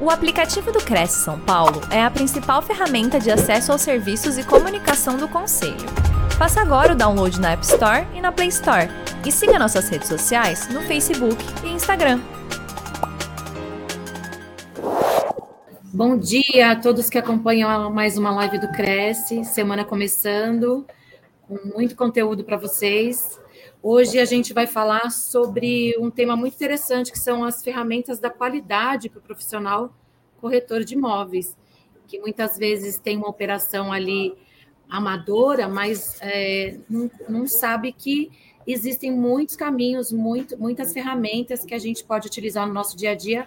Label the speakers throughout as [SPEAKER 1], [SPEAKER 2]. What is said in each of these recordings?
[SPEAKER 1] O aplicativo do Cresce São Paulo é a principal ferramenta de acesso aos serviços e comunicação do Conselho. Faça agora o download na App Store e na Play Store. E siga nossas redes sociais no Facebook e Instagram.
[SPEAKER 2] Bom dia a todos que acompanham mais uma live do Cresce, semana começando, com muito conteúdo para vocês. Hoje a gente vai falar sobre um tema muito interessante, que são as ferramentas da qualidade para o profissional corretor de imóveis, que muitas vezes tem uma operação ali amadora, mas é, não, não, sabe que existem muitos caminhos, muito, muitas ferramentas que a gente pode utilizar no nosso dia a dia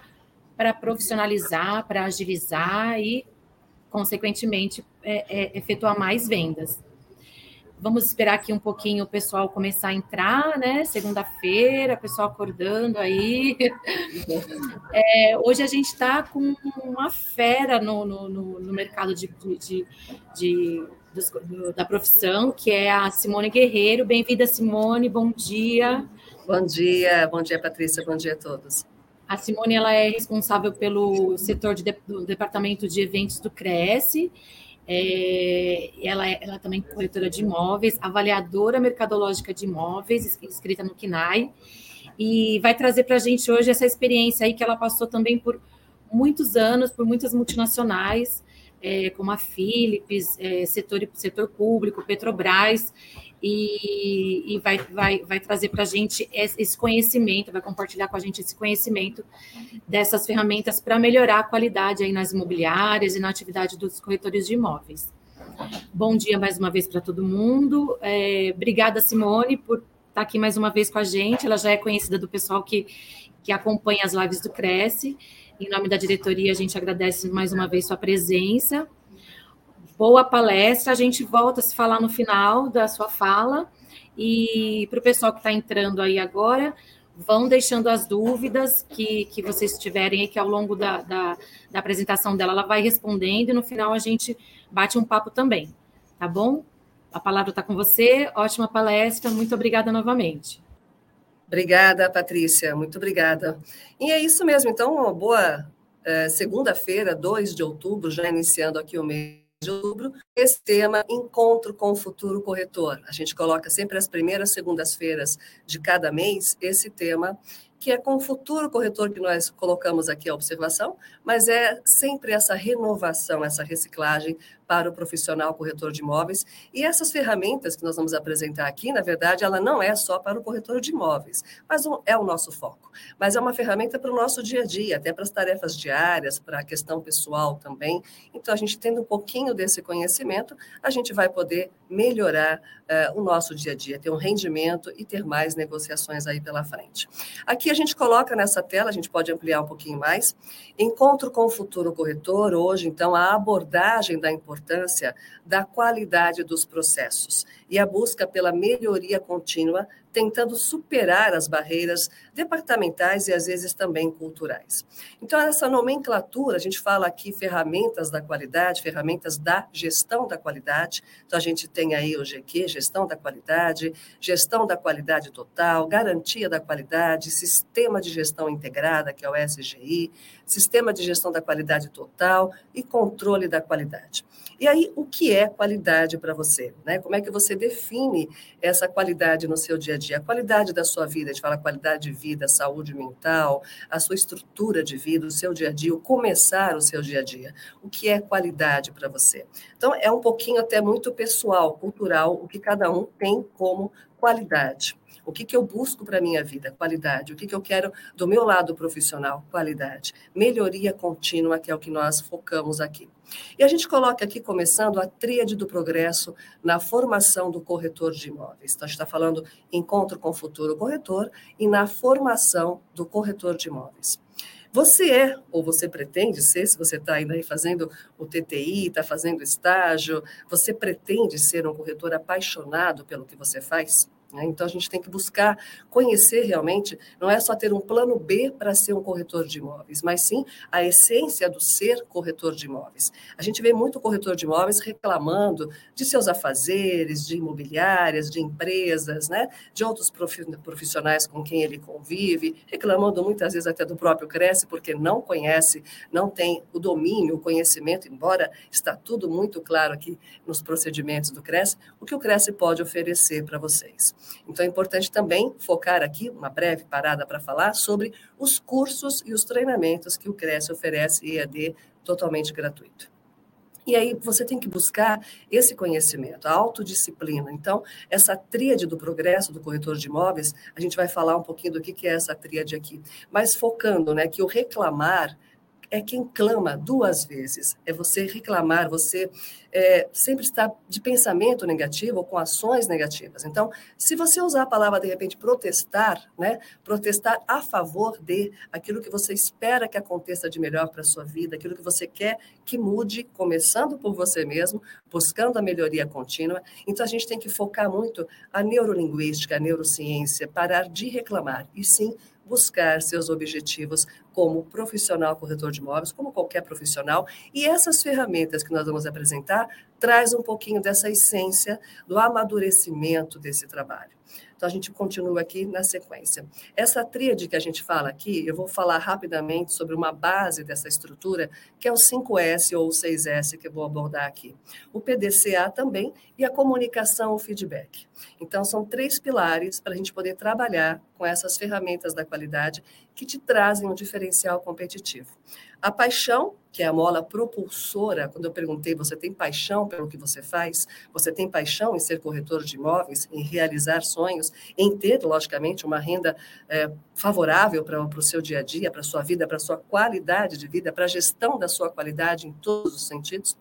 [SPEAKER 2] para profissionalizar, para agilizar e, consequentemente, é, é, efetuar mais vendas. Vamos esperar aqui um pouquinho o pessoal começar a entrar, né? Segunda-feira, pessoal acordando aí. É, hoje a gente está com uma fera no, no, no mercado de, de, de, de, da profissão, que é a Simone Guerreiro. Bem-vinda, Simone, bom dia.
[SPEAKER 3] Bom dia, bom dia, Patrícia, bom dia a todos.
[SPEAKER 2] A Simone ela é responsável pelo setor de, do departamento de eventos do Cresce é, ela, é, ela é também corretora de imóveis, avaliadora mercadológica de imóveis, escrita no KINAI, e vai trazer para a gente hoje essa experiência aí que ela passou também por muitos anos, por muitas multinacionais, é, como a Philips, é, setor, setor público, Petrobras, e, e vai, vai, vai trazer para a gente esse conhecimento, vai compartilhar com a gente esse conhecimento dessas ferramentas para melhorar a qualidade aí nas imobiliárias e na atividade dos corretores de imóveis. Bom dia mais uma vez para todo mundo. É, obrigada, Simone, por estar tá aqui mais uma vez com a gente. Ela já é conhecida do pessoal que, que acompanha as lives do Cresce. Em nome da diretoria, a gente agradece mais uma vez sua presença boa palestra. A gente volta a se falar no final da sua fala. E para o pessoal que está entrando aí agora, vão deixando as dúvidas que, que vocês tiverem aí, que ao longo da, da, da apresentação dela, ela vai respondendo, e no final a gente bate um papo também, tá bom? A palavra está com você, ótima palestra, muito obrigada novamente.
[SPEAKER 3] Obrigada, Patrícia, muito obrigada. E é isso mesmo, então, uma boa é, segunda-feira, 2 de outubro, já iniciando aqui o mês de outubro, esse tema Encontro com o Futuro Corretor. A gente coloca sempre as primeiras segundas-feiras de cada mês esse tema que é com o futuro corretor que nós colocamos aqui a observação, mas é sempre essa renovação, essa reciclagem para o profissional corretor de imóveis. E essas ferramentas que nós vamos apresentar aqui, na verdade, ela não é só para o corretor de imóveis, mas é o nosso foco. Mas é uma ferramenta para o nosso dia a dia, até para as tarefas diárias, para a questão pessoal também. Então, a gente tendo um pouquinho desse conhecimento, a gente vai poder melhorar uh, o nosso dia a dia, ter um rendimento e ter mais negociações aí pela frente. Aqui a gente coloca nessa tela, a gente pode ampliar um pouquinho mais, encontro com o futuro corretor, hoje, então, a abordagem da importância importância da qualidade dos processos e a busca pela melhoria contínua, tentando superar as barreiras departamentais e às vezes também culturais. Então, essa nomenclatura, a gente fala aqui ferramentas da qualidade, ferramentas da gestão da qualidade. Então, a gente tem aí o GQ, gestão da qualidade, gestão da qualidade total, garantia da qualidade, sistema de gestão integrada, que é o SGI, sistema de gestão da qualidade total e controle da qualidade. E aí, o que é qualidade para você? Né? Como é que você define essa qualidade no seu dia a dia? A qualidade da sua vida, a gente fala qualidade de vida, saúde mental, a sua estrutura de vida, o seu dia a dia, o começar o seu dia a dia. O que é qualidade para você? Então, é um pouquinho até muito pessoal, cultural, o que cada um tem como qualidade. O que, que eu busco para a minha vida? Qualidade. O que, que eu quero do meu lado profissional? Qualidade. Melhoria contínua, que é o que nós focamos aqui. E a gente coloca aqui, começando, a tríade do progresso na formação do corretor de imóveis. Então, a gente está falando encontro com o futuro corretor e na formação do corretor de imóveis. Você é, ou você pretende ser, se você está ainda aí fazendo o TTI, está fazendo estágio, você pretende ser um corretor apaixonado pelo que você faz? Né? Então, a gente tem que buscar conhecer realmente, não é só ter um plano B para ser um corretor de imóveis, mas sim a essência do ser corretor de imóveis. A gente vê muito corretor de imóveis reclamando de seus afazeres, de imobiliárias, de empresas, né? de outros profissionais com quem ele convive, reclamando muitas vezes até do próprio Cresce, porque não conhece, não tem o domínio, o conhecimento, embora está tudo muito claro aqui nos procedimentos do Cresce, o que o Cresce pode oferecer para vocês. Então, é importante também focar aqui, uma breve parada para falar sobre os cursos e os treinamentos que o Cresce oferece EAD totalmente gratuito. E aí você tem que buscar esse conhecimento, a autodisciplina. Então, essa tríade do progresso do corretor de imóveis, a gente vai falar um pouquinho do que é essa tríade aqui, mas focando, né, que o reclamar é quem clama duas vezes. É você reclamar, você é, sempre está de pensamento negativo ou com ações negativas. Então, se você usar a palavra, de repente, protestar, né? Protestar a favor de aquilo que você espera que aconteça de melhor para a sua vida, aquilo que você quer que mude, começando por você mesmo, buscando a melhoria contínua. Então, a gente tem que focar muito a neurolinguística, a neurociência, parar de reclamar e sim buscar seus objetivos como profissional corretor de imóveis, como qualquer profissional, e essas ferramentas que nós vamos apresentar traz um pouquinho dessa essência do amadurecimento desse trabalho. Então, a gente continua aqui na sequência. Essa tríade que a gente fala aqui, eu vou falar rapidamente sobre uma base dessa estrutura, que é o 5S ou o 6S, que eu vou abordar aqui. O PDCA também e a comunicação, o feedback. Então, são três pilares para a gente poder trabalhar com essas ferramentas da qualidade que te trazem um diferencial competitivo. A paixão, que é a mola propulsora, quando eu perguntei, você tem paixão pelo que você faz? Você tem paixão em ser corretor de imóveis, em realizar sonhos, em ter, logicamente, uma renda é, favorável para o seu dia a dia, para a sua vida, para a sua qualidade de vida, para a gestão da sua qualidade em todos os sentidos?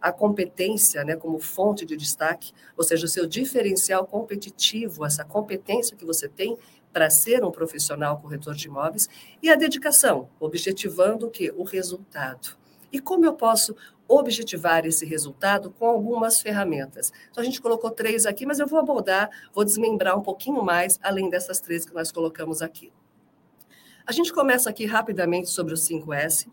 [SPEAKER 3] A competência, né, como fonte de destaque, ou seja, o seu diferencial competitivo, essa competência que você tem para ser um profissional corretor de imóveis e a dedicação, objetivando o que? O resultado. E como eu posso objetivar esse resultado com algumas ferramentas. Então, a gente colocou três aqui, mas eu vou abordar, vou desmembrar um pouquinho mais, além dessas três que nós colocamos aqui. A gente começa aqui rapidamente sobre o 5S.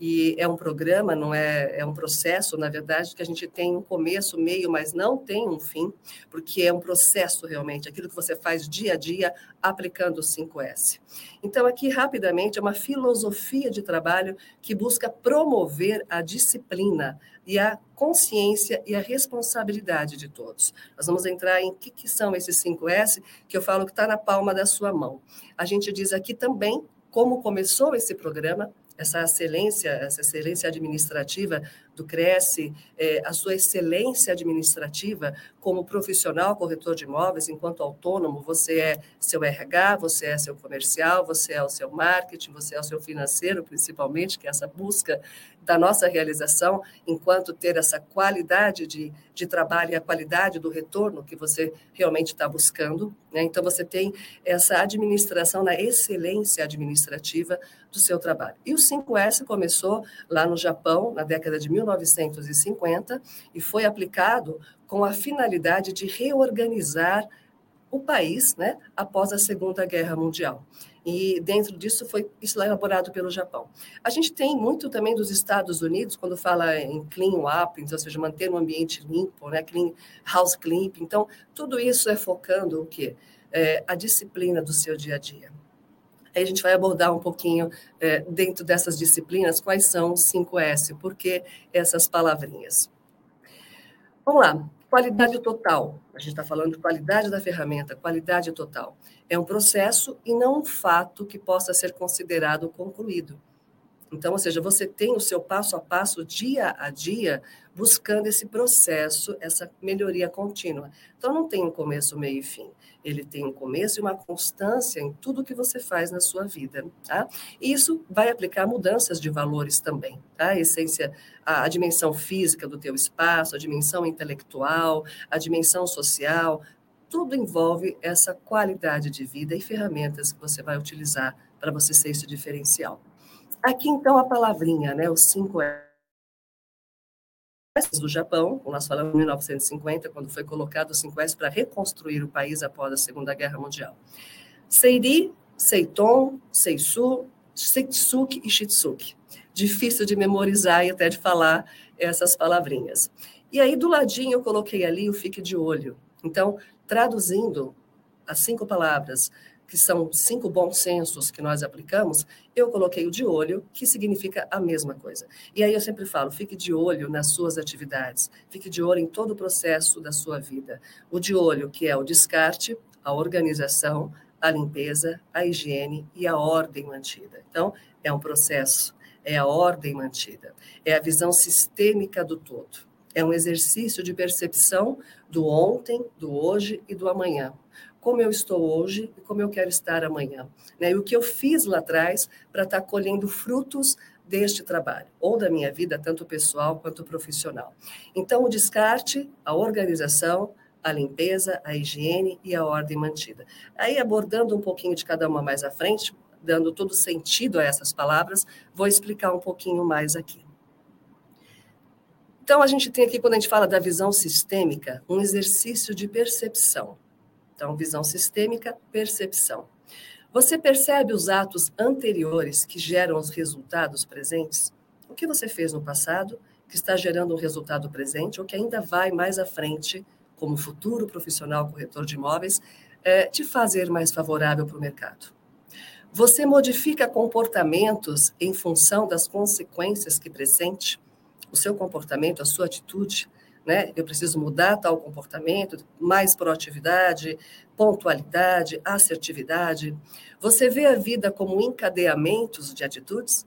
[SPEAKER 3] E é um programa, não é, é um processo, na verdade, que a gente tem um começo, meio, mas não tem um fim, porque é um processo realmente, aquilo que você faz dia a dia aplicando o 5S. Então, aqui, rapidamente, é uma filosofia de trabalho que busca promover a disciplina e a consciência e a responsabilidade de todos. Nós vamos entrar em que, que são esses 5S, que eu falo que está na palma da sua mão. A gente diz aqui também como começou esse programa, essa excelência, essa excelência administrativa do Cresce, é, a sua excelência administrativa como profissional corretor de imóveis, enquanto autônomo, você é seu RH, você é seu comercial, você é o seu marketing, você é o seu financeiro, principalmente, que é essa busca da nossa realização, enquanto ter essa qualidade de, de trabalho e a qualidade do retorno que você realmente está buscando. Né? Então, você tem essa administração na excelência administrativa do seu trabalho. E o 5S começou lá no Japão, na década de 1950, e foi aplicado com a finalidade de reorganizar o país né, após a Segunda Guerra Mundial. E dentro disso foi isso elaborado pelo Japão. A gente tem muito também dos Estados Unidos, quando fala em clean up, ou seja, manter um ambiente limpo, né, clean, house clean. Então, tudo isso é focando o quê? É, a disciplina do seu dia a dia. Aí a gente vai abordar um pouquinho é, dentro dessas disciplinas quais são os 5S, por que essas palavrinhas. Vamos lá, qualidade total. A gente está falando de qualidade da ferramenta, qualidade total. É um processo e não um fato que possa ser considerado concluído. Então, ou seja, você tem o seu passo a passo, dia a dia, buscando esse processo, essa melhoria contínua. Então, não tem um começo, meio e fim. Ele tem um começo e uma constância em tudo que você faz na sua vida, tá? E isso vai aplicar mudanças de valores também, tá? A essência, a, a dimensão física do teu espaço, a dimensão intelectual, a dimensão social, tudo envolve essa qualidade de vida e ferramentas que você vai utilizar para você ser esse diferencial. Aqui, então, a palavrinha, né? Os cinco do Japão, nós falamos em 1950, quando foi colocado o sequestro para reconstruir o país após a Segunda Guerra Mundial. Seiri, Seiton, Seisu, Setsuki e Shitsuki. Difícil de memorizar e até de falar essas palavrinhas. E aí, do ladinho, eu coloquei ali o fique de olho. Então, traduzindo as cinco palavras, que são cinco bons sensos que nós aplicamos, eu coloquei o de olho, que significa a mesma coisa. E aí eu sempre falo, fique de olho nas suas atividades, fique de olho em todo o processo da sua vida. O de olho, que é o descarte, a organização, a limpeza, a higiene e a ordem mantida. Então, é um processo, é a ordem mantida, é a visão sistêmica do todo. É um exercício de percepção do ontem, do hoje e do amanhã como eu estou hoje e como eu quero estar amanhã. Né? E o que eu fiz lá atrás para estar tá colhendo frutos deste trabalho, ou da minha vida, tanto pessoal quanto profissional. Então, o descarte, a organização, a limpeza, a higiene e a ordem mantida. Aí, abordando um pouquinho de cada uma mais à frente, dando todo sentido a essas palavras, vou explicar um pouquinho mais aqui. Então, a gente tem aqui, quando a gente fala da visão sistêmica, um exercício de percepção. Então, visão sistêmica, percepção. Você percebe os atos anteriores que geram os resultados presentes? O que você fez no passado que está gerando um resultado presente ou que ainda vai mais à frente, como futuro profissional corretor de imóveis, é, te fazer mais favorável para o mercado? Você modifica comportamentos em função das consequências que pressente? O seu comportamento, a sua atitude, né? Eu preciso mudar tal comportamento, mais proatividade, pontualidade, assertividade. Você vê a vida como encadeamentos de atitudes?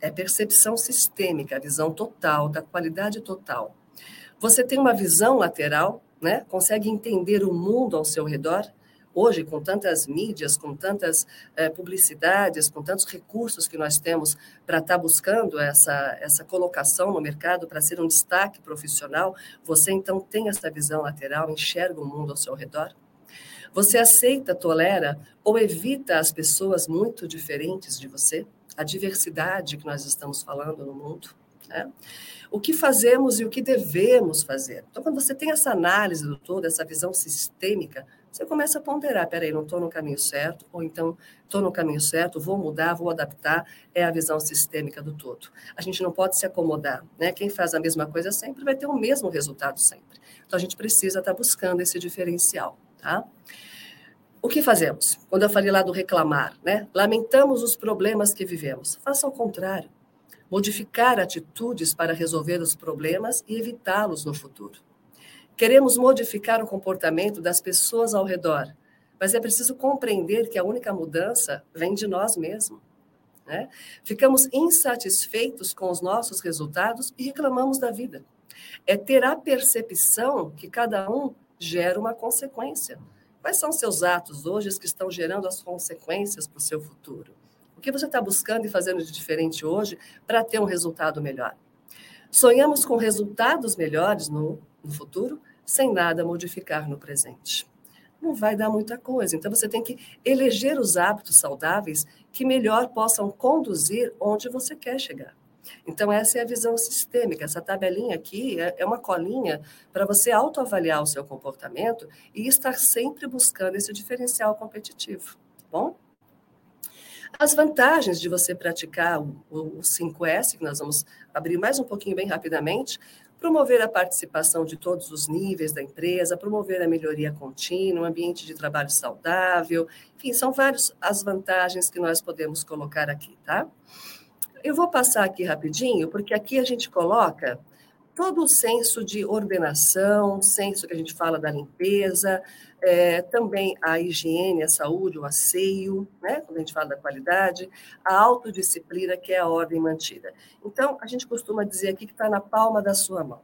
[SPEAKER 3] É percepção sistêmica, a visão total, da qualidade total. Você tem uma visão lateral, né? Consegue entender o mundo ao seu redor? Hoje, com tantas mídias, com tantas é, publicidades, com tantos recursos que nós temos para estar tá buscando essa, essa colocação no mercado, para ser um destaque profissional, você então tem essa visão lateral, enxerga o mundo ao seu redor? Você aceita, tolera ou evita as pessoas muito diferentes de você? A diversidade que nós estamos falando no mundo? Né? O que fazemos e o que devemos fazer. Então, quando você tem essa análise do todo, essa visão sistêmica, você começa a ponderar, peraí, não estou no caminho certo, ou então estou no caminho certo, vou mudar, vou adaptar, é a visão sistêmica do todo. A gente não pode se acomodar, né? Quem faz a mesma coisa sempre vai ter o mesmo resultado sempre. Então a gente precisa estar tá buscando esse diferencial, tá? O que fazemos? Quando eu falei lá do reclamar, né? Lamentamos os problemas que vivemos. Faça ao contrário. Modificar atitudes para resolver os problemas e evitá-los no futuro. Queremos modificar o comportamento das pessoas ao redor, mas é preciso compreender que a única mudança vem de nós mesmos. Né? Ficamos insatisfeitos com os nossos resultados e reclamamos da vida. É ter a percepção que cada um gera uma consequência. Quais são seus atos hoje que estão gerando as consequências para o seu futuro? O que você está buscando e fazendo de diferente hoje para ter um resultado melhor? Sonhamos com resultados melhores no, no futuro, sem nada modificar no presente. Não vai dar muita coisa. Então, você tem que eleger os hábitos saudáveis que melhor possam conduzir onde você quer chegar. Então, essa é a visão sistêmica. Essa tabelinha aqui é, é uma colinha para você autoavaliar o seu comportamento e estar sempre buscando esse diferencial competitivo. Tá bom? As vantagens de você praticar o, o 5S, que nós vamos abrir mais um pouquinho bem rapidamente, promover a participação de todos os níveis da empresa, promover a melhoria contínua, um ambiente de trabalho saudável, enfim, são várias as vantagens que nós podemos colocar aqui, tá? Eu vou passar aqui rapidinho, porque aqui a gente coloca todo o senso de ordenação, senso que a gente fala da limpeza, é, também a higiene, a saúde, o asseio, né, quando a gente fala da qualidade, a autodisciplina, que é a ordem mantida. Então, a gente costuma dizer aqui que está na palma da sua mão.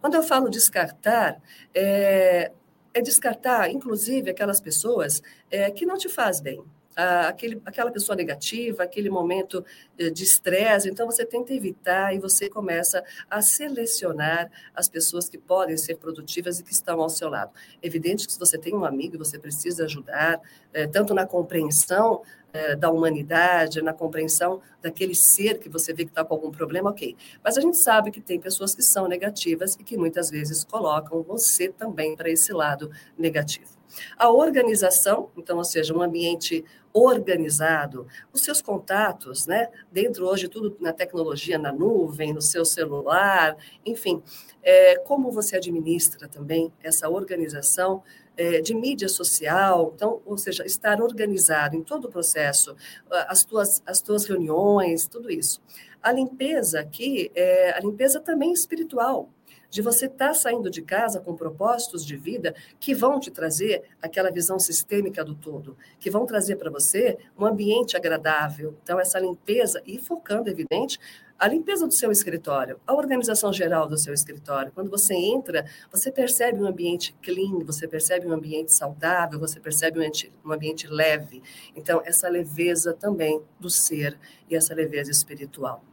[SPEAKER 3] Quando eu falo descartar, é, é descartar, inclusive, aquelas pessoas é, que não te faz bem, aquele, aquela pessoa negativa, aquele momento eh, de estresse. Então, você tenta evitar e você começa a selecionar as pessoas que podem ser produtivas e que estão ao seu lado. É evidente que se você tem um amigo, você precisa ajudar, é, tanto na compreensão é, da humanidade, na compreensão daquele ser que você vê que está com algum problema, ok. Mas a gente sabe que tem pessoas que são negativas e que muitas vezes colocam você também para esse lado negativo. A organização, então, ou seja, um ambiente organizado, os seus contatos, né? Dentro hoje tudo na tecnologia, na nuvem, no seu celular, enfim, é, como você administra também essa organização é, de mídia social, então, ou seja, estar organizado em todo o processo, as tuas, as tuas reuniões, tudo isso. A limpeza aqui, é, a limpeza também espiritual, de você estar tá saindo de casa com propósitos de vida que vão te trazer aquela visão sistêmica do todo, que vão trazer para você um ambiente agradável. Então, essa limpeza, e focando, evidente, a limpeza do seu escritório, a organização geral do seu escritório. Quando você entra, você percebe um ambiente clean, você percebe um ambiente saudável, você percebe um ambiente, um ambiente leve. Então, essa leveza também do ser e essa leveza espiritual.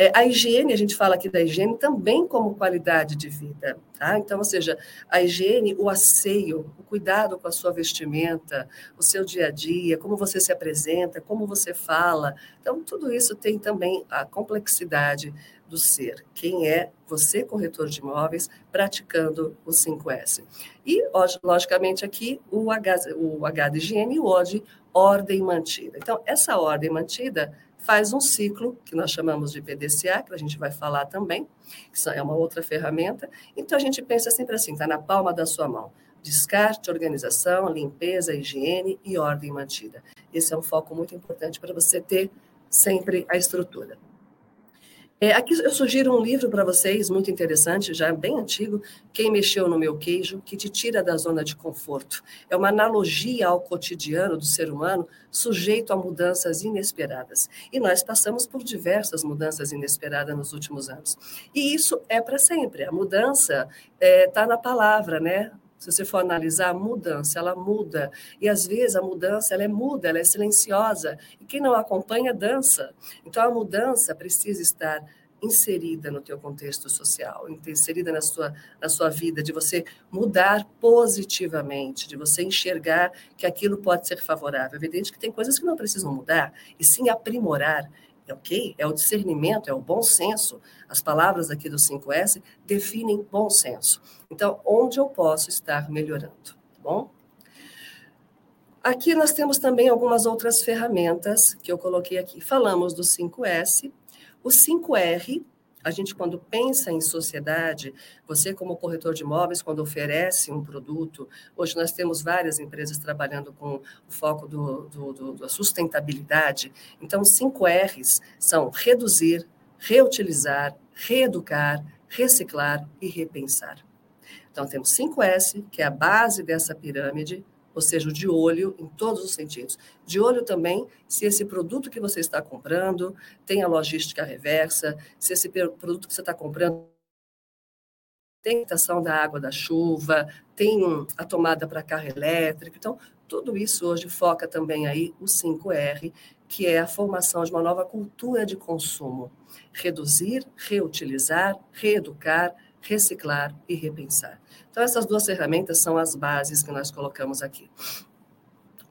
[SPEAKER 3] É, a higiene, a gente fala aqui da higiene também como qualidade de vida, tá? Então, ou seja, a higiene, o asseio, o cuidado com a sua vestimenta, o seu dia a dia, como você se apresenta, como você fala. Então, tudo isso tem também a complexidade do ser. Quem é você, corretor de imóveis, praticando o 5S. E, logicamente, aqui o H, o H de higiene e o O de ordem mantida. Então, essa ordem mantida faz um ciclo, que nós chamamos de PDCA, que a gente vai falar também, que é uma outra ferramenta. Então, a gente pensa sempre assim, está na palma da sua mão. Descarte, organização, limpeza, higiene e ordem mantida. Esse é um foco muito importante para você ter sempre a estrutura. É, aqui eu sugiro um livro para vocês, muito interessante, já bem antigo, Quem Mexeu no Meu Queijo, que te tira da zona de conforto. É uma analogia ao cotidiano do ser humano, sujeito a mudanças inesperadas. E nós passamos por diversas mudanças inesperadas nos últimos anos. E isso é para sempre. A mudança está é, tá na palavra, né? Se você for analisar a mudança, ela muda. E às vezes a mudança ela é muda, ela é silenciosa. E quem não acompanha, dança. Então a mudança precisa estar inserida no teu contexto social, inserida na sua, na sua vida, de você mudar positivamente, de você enxergar que aquilo pode ser favorável. É evidente que tem coisas que não precisam mudar, e sim aprimorar ok? É o discernimento, é o bom senso. As palavras aqui do 5S definem bom senso. Então, onde eu posso estar melhorando, tá bom? Aqui nós temos também algumas outras ferramentas que eu coloquei aqui. Falamos do 5S. O 5R a gente, quando pensa em sociedade, você, como corretor de imóveis, quando oferece um produto, hoje nós temos várias empresas trabalhando com o foco do, do, do, da sustentabilidade. Então, cinco R's são reduzir, reutilizar, reeducar, reciclar e repensar. Então, temos 5S, que é a base dessa pirâmide, ou seja, de olho em todos os sentidos. De olho também se esse produto que você está comprando tem a logística reversa, se esse produto que você está comprando tem estação da água da chuva, tem a tomada para carro elétrico. Então, tudo isso hoje foca também aí o 5R, que é a formação de uma nova cultura de consumo. Reduzir, reutilizar, reeducar, reciclar e repensar. Então, essas duas ferramentas são as bases que nós colocamos aqui.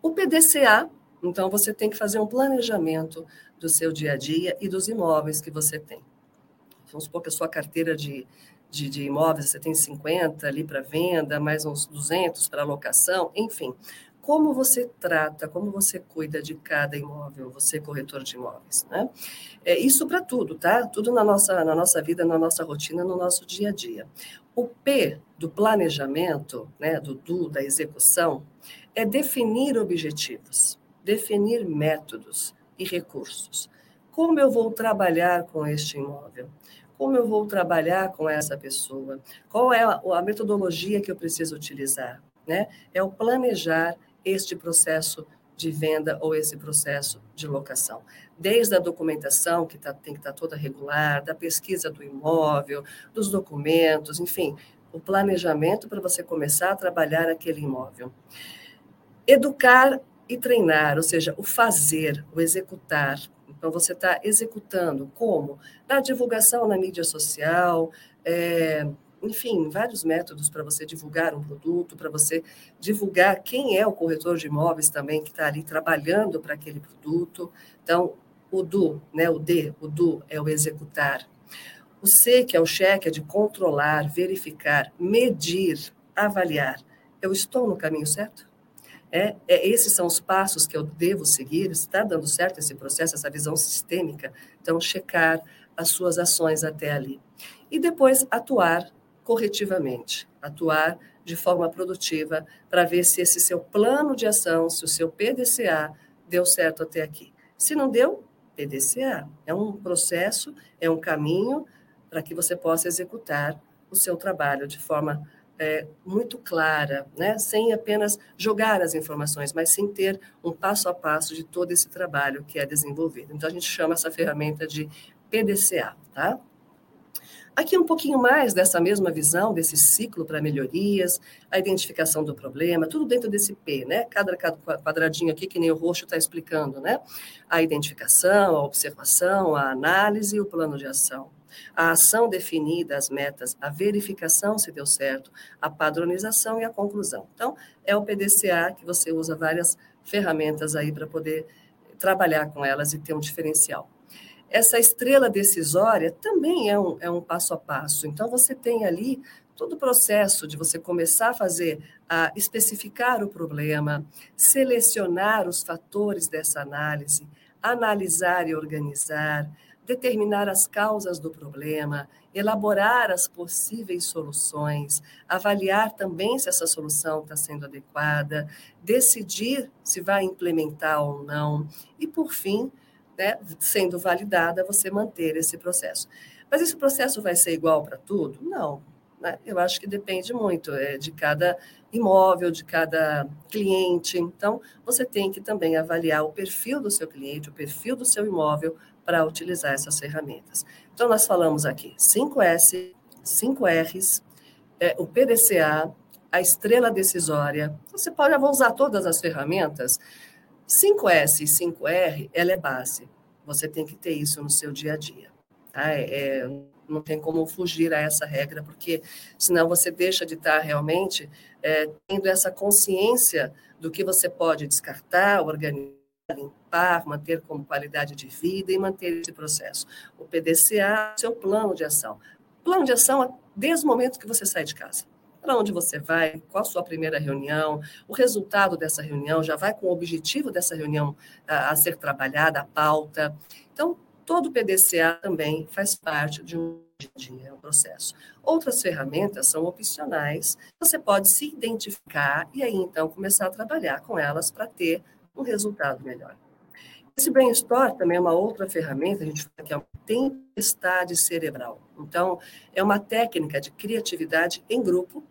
[SPEAKER 3] O PDCA, então, você tem que fazer um planejamento do seu dia a dia e dos imóveis que você tem. Vamos supor que a sua carteira de, de, de imóveis, você tem 50 ali para venda, mais uns 200 para locação, enfim como você trata, como você cuida de cada imóvel, você corretor de imóveis, né? É isso para tudo, tá? Tudo na nossa, na nossa vida, na nossa rotina, no nosso dia a dia. O P do planejamento, né, do do da execução, é definir objetivos, definir métodos e recursos. Como eu vou trabalhar com este imóvel? Como eu vou trabalhar com essa pessoa? Qual é a, a metodologia que eu preciso utilizar? Né? É o planejar este processo de venda ou esse processo de locação. Desde a documentação, que tá, tem que estar tá toda regular, da pesquisa do imóvel, dos documentos, enfim, o planejamento para você começar a trabalhar aquele imóvel. Educar e treinar, ou seja, o fazer, o executar. Então, você está executando como? Na divulgação na mídia social, é, enfim, vários métodos para você divulgar um produto, para você divulgar quem é o corretor de imóveis também que está ali trabalhando para aquele produto. Então, o do, né, o D, o do é o executar. O C, que é o cheque, é de controlar, verificar, medir, avaliar. Eu estou no caminho certo? É, é, esses são os passos que eu devo seguir. Está dando certo esse processo, essa visão sistêmica? Então, checar as suas ações até ali. E depois atuar corretivamente, atuar de forma produtiva para ver se esse seu plano de ação, se o seu PDCA deu certo até aqui. Se não deu, PDCA. É um processo, é um caminho para que você possa executar o seu trabalho de forma é, muito clara, né? sem apenas jogar as informações, mas sem ter um passo a passo de todo esse trabalho que é desenvolvido. Então, a gente chama essa ferramenta de PDCA. Tá? Aqui um pouquinho mais dessa mesma visão, desse ciclo para melhorias, a identificação do problema, tudo dentro desse P, né? Cada, cada quadradinho aqui, que nem o roxo está explicando, né? A identificação, a observação, a análise e o plano de ação a ação definida, as metas, a verificação se deu certo, a padronização e a conclusão. Então, é o PDCA que você usa várias ferramentas aí para poder trabalhar com elas e ter um diferencial. Essa estrela decisória também é um, é um passo a passo. Então, você tem ali todo o processo de você começar a fazer, a especificar o problema, selecionar os fatores dessa análise, analisar e organizar, determinar as causas do problema, elaborar as possíveis soluções, avaliar também se essa solução está sendo adequada, decidir se vai implementar ou não, e, por fim, né, sendo validada, você manter esse processo. Mas esse processo vai ser igual para tudo? Não. Né? Eu acho que depende muito é, de cada imóvel, de cada cliente. Então, você tem que também avaliar o perfil do seu cliente, o perfil do seu imóvel, para utilizar essas ferramentas. Então, nós falamos aqui 5S, 5Rs, é, o PDCA, a estrela decisória. Você pode usar todas as ferramentas. 5S e 5R, ela é base. Você tem que ter isso no seu dia a dia. Tá? É, é, não tem como fugir a essa regra, porque senão você deixa de estar realmente é, tendo essa consciência do que você pode descartar, organizar limpar, manter como qualidade de vida e manter esse processo. O PDCA seu plano de ação. Plano de ação é desde o momento que você sai de casa. Para onde você vai, qual a sua primeira reunião, o resultado dessa reunião, já vai com o objetivo dessa reunião a, a ser trabalhada, a pauta. Então, todo PDCA também faz parte de um dia, é um processo. Outras ferramentas são opcionais, você pode se identificar e aí então começar a trabalhar com elas para ter um resultado melhor. Esse brainstorm também é uma outra ferramenta, a gente fala que é uma tempestade cerebral. Então, é uma técnica de criatividade em grupo,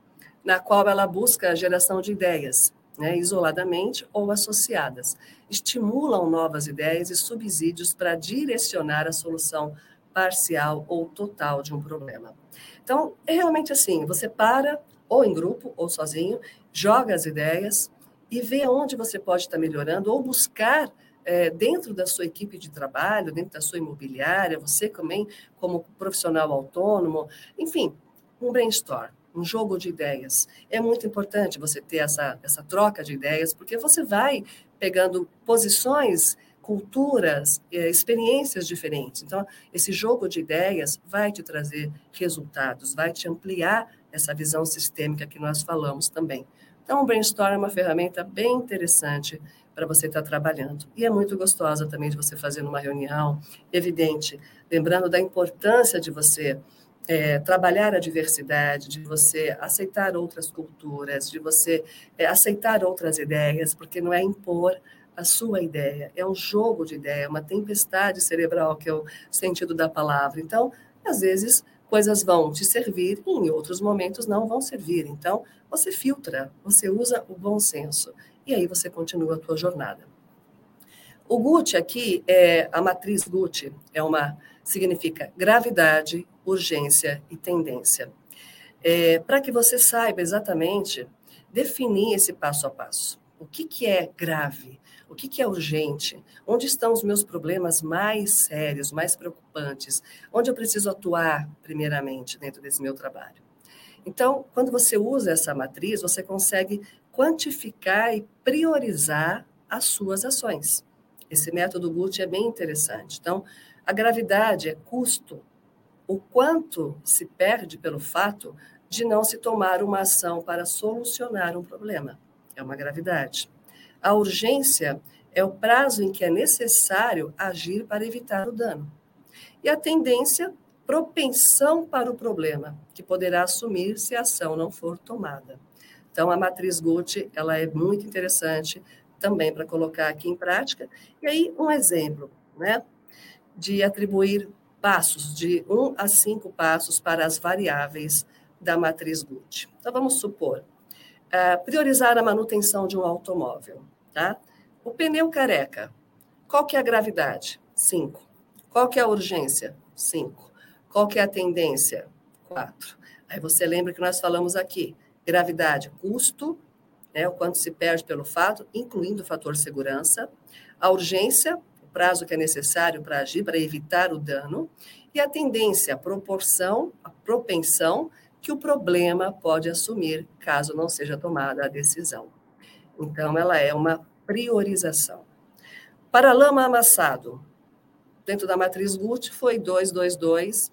[SPEAKER 3] na qual ela busca a geração de ideias, né, isoladamente ou associadas. Estimulam novas ideias e subsídios para direcionar a solução parcial ou total de um problema. Então, é realmente assim: você para, ou em grupo, ou sozinho, joga as ideias, e ver onde você pode estar melhorando ou buscar é, dentro da sua equipe de trabalho, dentro da sua imobiliária, você também como profissional autônomo, enfim, um brainstorm, um jogo de ideias. É muito importante você ter essa, essa troca de ideias, porque você vai pegando posições, culturas, é, experiências diferentes. Então, esse jogo de ideias vai te trazer resultados, vai te ampliar essa visão sistêmica que nós falamos também. Então, o brainstorm é uma ferramenta bem interessante para você estar trabalhando. E é muito gostosa também de você fazer numa reunião, evidente, lembrando da importância de você é, trabalhar a diversidade, de você aceitar outras culturas, de você é, aceitar outras ideias, porque não é impor a sua ideia, é um jogo de ideia, uma tempestade cerebral, que é o sentido da palavra. Então, às vezes, coisas vão te servir e em outros momentos não vão servir. Então, você filtra, você usa o bom senso e aí você continua a tua jornada. O GUT aqui é a matriz GUT, é uma significa gravidade, urgência e tendência. É, Para que você saiba exatamente definir esse passo a passo. O que, que é grave? O que, que é urgente? Onde estão os meus problemas mais sérios, mais preocupantes? Onde eu preciso atuar, primeiramente, dentro desse meu trabalho? Então, quando você usa essa matriz, você consegue quantificar e priorizar as suas ações. Esse método GUT é bem interessante. Então, a gravidade é custo, o quanto se perde pelo fato de não se tomar uma ação para solucionar um problema. É uma gravidade. A urgência é o prazo em que é necessário agir para evitar o dano. E a tendência, propensão para o problema, que poderá assumir se a ação não for tomada. Então, a matriz Gucci, ela é muito interessante também para colocar aqui em prática. E aí, um exemplo, né, de atribuir passos, de um a cinco passos para as variáveis da matriz Gucci. Então, vamos supor, uh, priorizar a manutenção de um automóvel, tá? O pneu careca, qual que é a gravidade? Cinco. Qual que é a urgência? Cinco. Qual que é a tendência? Quatro. Aí você lembra que nós falamos aqui, gravidade, custo, né, o quanto se perde pelo fato, incluindo o fator segurança, a urgência, prazo que é necessário para agir, para evitar o dano, e a tendência, a proporção, a propensão que o problema pode assumir caso não seja tomada a decisão. Então, ela é uma priorização. Para lama amassado, dentro da matriz GUT, foi 222,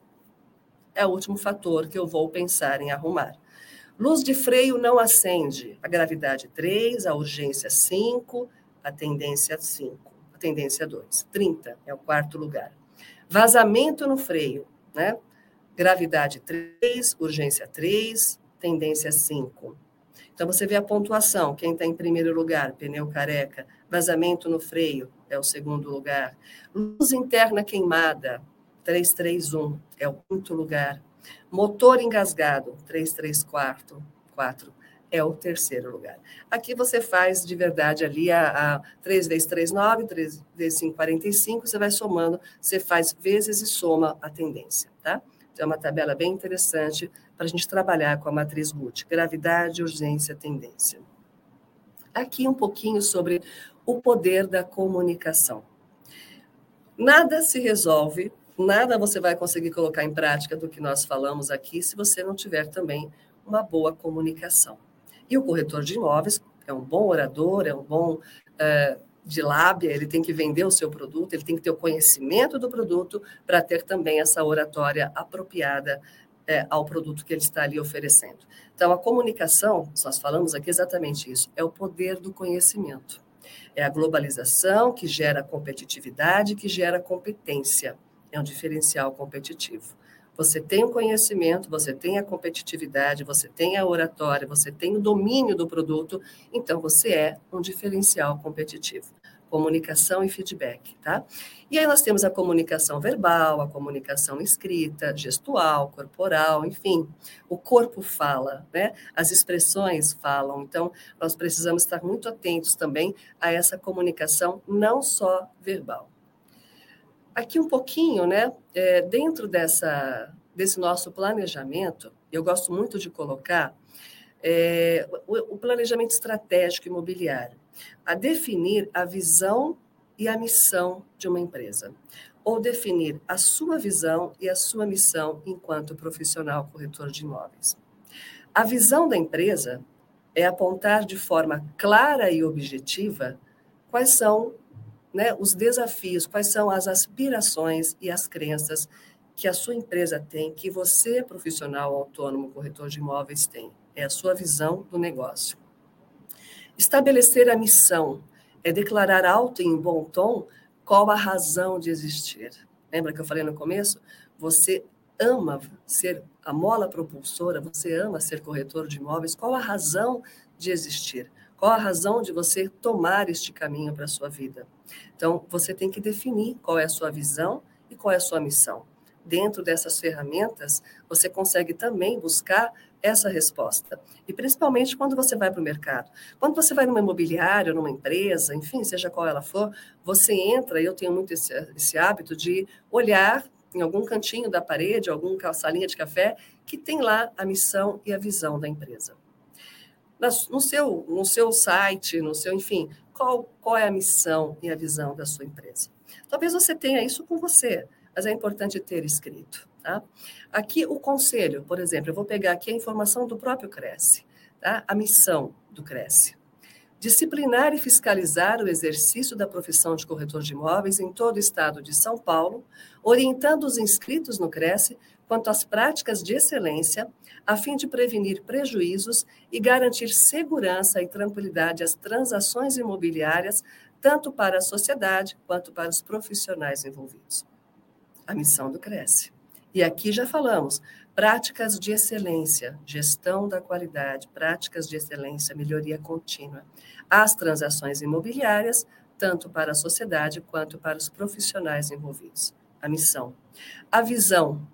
[SPEAKER 3] é o último fator que eu vou pensar em arrumar. Luz de freio não acende. A gravidade 3, a urgência 5, a tendência 5, a tendência 2. 30 é o quarto lugar. Vazamento no freio, né? Gravidade 3, urgência 3, tendência 5. Então você vê a pontuação, quem está em primeiro lugar, pneu careca, vazamento no freio é o segundo lugar. Luz interna queimada, 331 é o quinto lugar. Motor engasgado, 334, 4 é o terceiro lugar. Aqui você faz de verdade ali a, a 3 vezes 3, 9, 3 vezes 5, 45, você vai somando, você faz vezes e soma a tendência, tá? Então, é uma tabela bem interessante para a gente trabalhar com a matriz GUT, gravidade, urgência, tendência. Aqui um pouquinho sobre o poder da comunicação. Nada se resolve nada você vai conseguir colocar em prática do que nós falamos aqui se você não tiver também uma boa comunicação. E o corretor de imóveis é um bom orador, é um bom uh, de lábia, ele tem que vender o seu produto, ele tem que ter o conhecimento do produto para ter também essa oratória apropriada é, ao produto que ele está ali oferecendo. Então, a comunicação, nós falamos aqui exatamente isso, é o poder do conhecimento. É a globalização que gera competitividade, que gera competência é um diferencial competitivo. Você tem o conhecimento, você tem a competitividade, você tem a oratória, você tem o domínio do produto, então você é um diferencial competitivo. Comunicação e feedback, tá? E aí nós temos a comunicação verbal, a comunicação escrita, gestual, corporal, enfim. O corpo fala, né? As expressões falam. Então, nós precisamos estar muito atentos também a essa comunicação não só verbal aqui um pouquinho, né, é, dentro dessa, desse nosso planejamento, eu gosto muito de colocar é, o, o planejamento estratégico imobiliário, a definir a visão e a missão de uma empresa, ou definir a sua visão e a sua missão enquanto profissional corretor de imóveis. A visão da empresa é apontar de forma clara e objetiva quais são né, os desafios, quais são as aspirações e as crenças que a sua empresa tem, que você, profissional autônomo, corretor de imóveis, tem. É a sua visão do negócio. Estabelecer a missão é declarar alto e em bom tom qual a razão de existir. Lembra que eu falei no começo? Você ama ser a mola propulsora, você ama ser corretor de imóveis, qual a razão de existir? Qual a razão de você tomar este caminho para a sua vida? Então, você tem que definir qual é a sua visão e qual é a sua missão. Dentro dessas ferramentas, você consegue também buscar essa resposta. E principalmente quando você vai para o mercado. Quando você vai numa imobiliária, numa empresa, enfim, seja qual ela for, você entra, e eu tenho muito esse, esse hábito de olhar em algum cantinho da parede, alguma salinha de café, que tem lá a missão e a visão da empresa no seu, no seu site, no seu, enfim, qual, qual é a missão e a visão da sua empresa. Talvez você tenha isso com você. mas é importante ter escrito. Tá? Aqui o conselho, por exemplo, eu vou pegar aqui a informação do próprio Cresce, tá? a missão do Cresce. Disciplinar e fiscalizar o exercício da profissão de corretor de imóveis em todo o estado de São Paulo, orientando os inscritos no Cresce quanto às práticas de excelência, a fim de prevenir prejuízos e garantir segurança e tranquilidade às transações imobiliárias, tanto para a sociedade quanto para os profissionais envolvidos. A missão do Cresce. E aqui já falamos, práticas de excelência, gestão da qualidade, práticas de excelência, melhoria contínua. As transações imobiliárias, tanto para a sociedade quanto para os profissionais envolvidos. A missão. A visão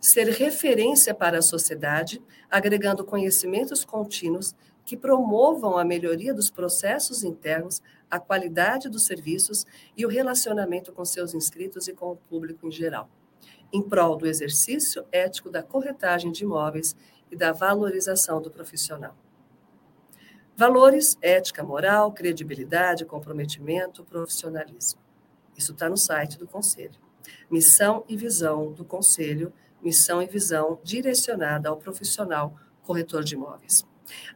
[SPEAKER 3] ser referência para a sociedade, agregando conhecimentos contínuos que promovam a melhoria dos processos internos, a qualidade dos serviços e o relacionamento com seus inscritos e com o público em geral, em prol do exercício ético da corretagem de imóveis e da valorização do profissional. Valores, ética, moral, credibilidade, comprometimento, profissionalismo. Isso está no site do Conselho. Missão e visão do Conselho missão e visão direcionada ao profissional corretor de imóveis.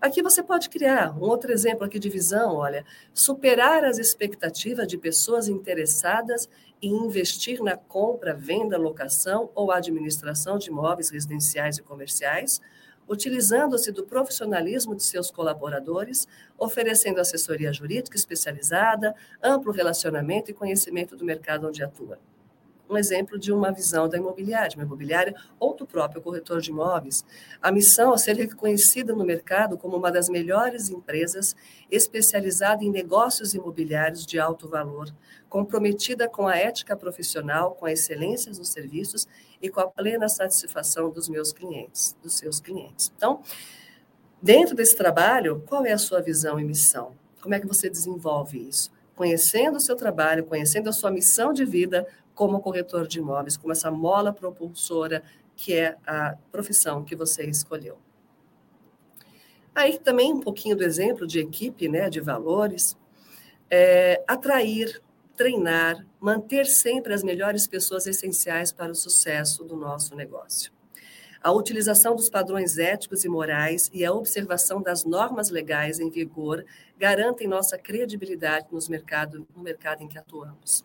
[SPEAKER 3] Aqui você pode criar um outro exemplo aqui de visão, olha, superar as expectativas de pessoas interessadas em investir na compra, venda, locação ou administração de imóveis residenciais e comerciais, utilizando-se do profissionalismo de seus colaboradores, oferecendo assessoria jurídica especializada, amplo relacionamento e conhecimento do mercado onde atua um exemplo de uma visão da imobiliária, uma imobiliária ou do próprio corretor de imóveis. A missão é ser reconhecida no mercado como uma das melhores empresas especializada em negócios imobiliários de alto valor, comprometida com a ética profissional, com a excelência dos serviços e com a plena satisfação dos meus clientes, dos seus clientes. Então, dentro desse trabalho, qual é a sua visão e missão? Como é que você desenvolve isso? Conhecendo o seu trabalho, conhecendo a sua missão de vida, como corretor de imóveis, como essa mola propulsora que é a profissão que você escolheu. Aí também um pouquinho do exemplo de equipe, né, de valores, é, atrair, treinar, manter sempre as melhores pessoas essenciais para o sucesso do nosso negócio. A utilização dos padrões éticos e morais e a observação das normas legais em vigor garantem nossa credibilidade nos mercado, no mercado em que atuamos.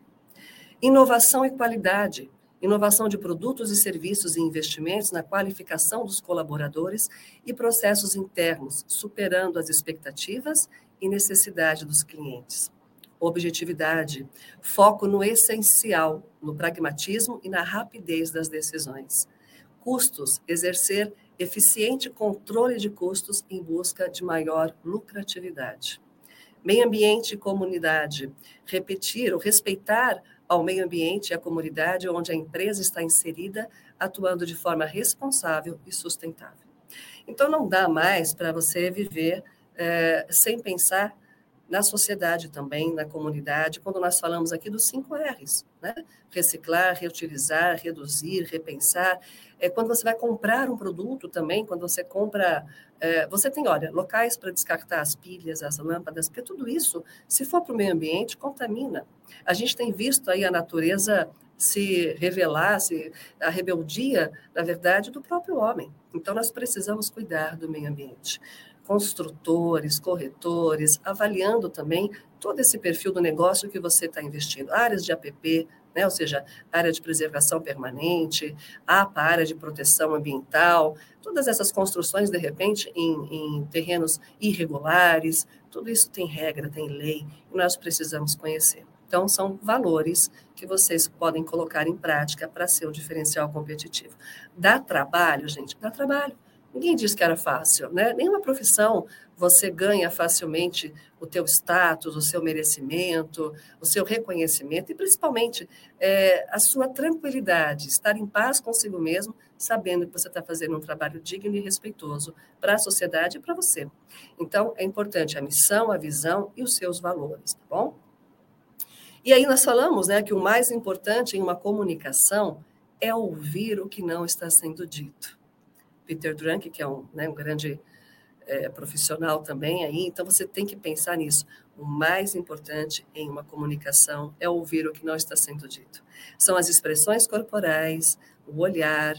[SPEAKER 3] Inovação e qualidade. Inovação de produtos e serviços e investimentos na qualificação dos colaboradores e processos internos, superando as expectativas e necessidade dos clientes. Objetividade, foco no essencial, no pragmatismo e na rapidez das decisões. Custos, exercer eficiente controle de custos em busca de maior lucratividade. Meio ambiente e comunidade, repetir ou respeitar ao meio ambiente e à comunidade onde a empresa está inserida, atuando de forma responsável e sustentável. Então, não dá mais para você viver é, sem pensar na sociedade também, na comunidade, quando nós falamos aqui dos cinco R's, né? Reciclar, reutilizar, reduzir, repensar. É quando você vai comprar um produto também, quando você compra, você tem, olha, locais para descartar as pilhas, as lâmpadas, porque tudo isso, se for para o meio ambiente, contamina. A gente tem visto aí a natureza se revelar, se, a rebeldia, na verdade, do próprio homem. Então, nós precisamos cuidar do meio ambiente construtores, corretores, avaliando também todo esse perfil do negócio que você está investindo. Áreas de APP, né, ou seja, área de preservação permanente, APA, área de proteção ambiental, todas essas construções, de repente, em, em terrenos irregulares, tudo isso tem regra, tem lei, e nós precisamos conhecer. Então, são valores que vocês podem colocar em prática para ser o diferencial competitivo. Dá trabalho, gente? Dá trabalho. Ninguém disse que era fácil, né? Nenhuma profissão você ganha facilmente o teu status, o seu merecimento, o seu reconhecimento e principalmente é, a sua tranquilidade, estar em paz consigo mesmo, sabendo que você está fazendo um trabalho digno e respeitoso para a sociedade e para você. Então, é importante a missão, a visão e os seus valores, tá bom? E aí nós falamos, né, que o mais importante em uma comunicação é ouvir o que não está sendo dito. Peter Drunk, que é um, né, um grande é, profissional também aí, então você tem que pensar nisso. O mais importante em uma comunicação é ouvir o que não está sendo dito. São as expressões corporais, o olhar,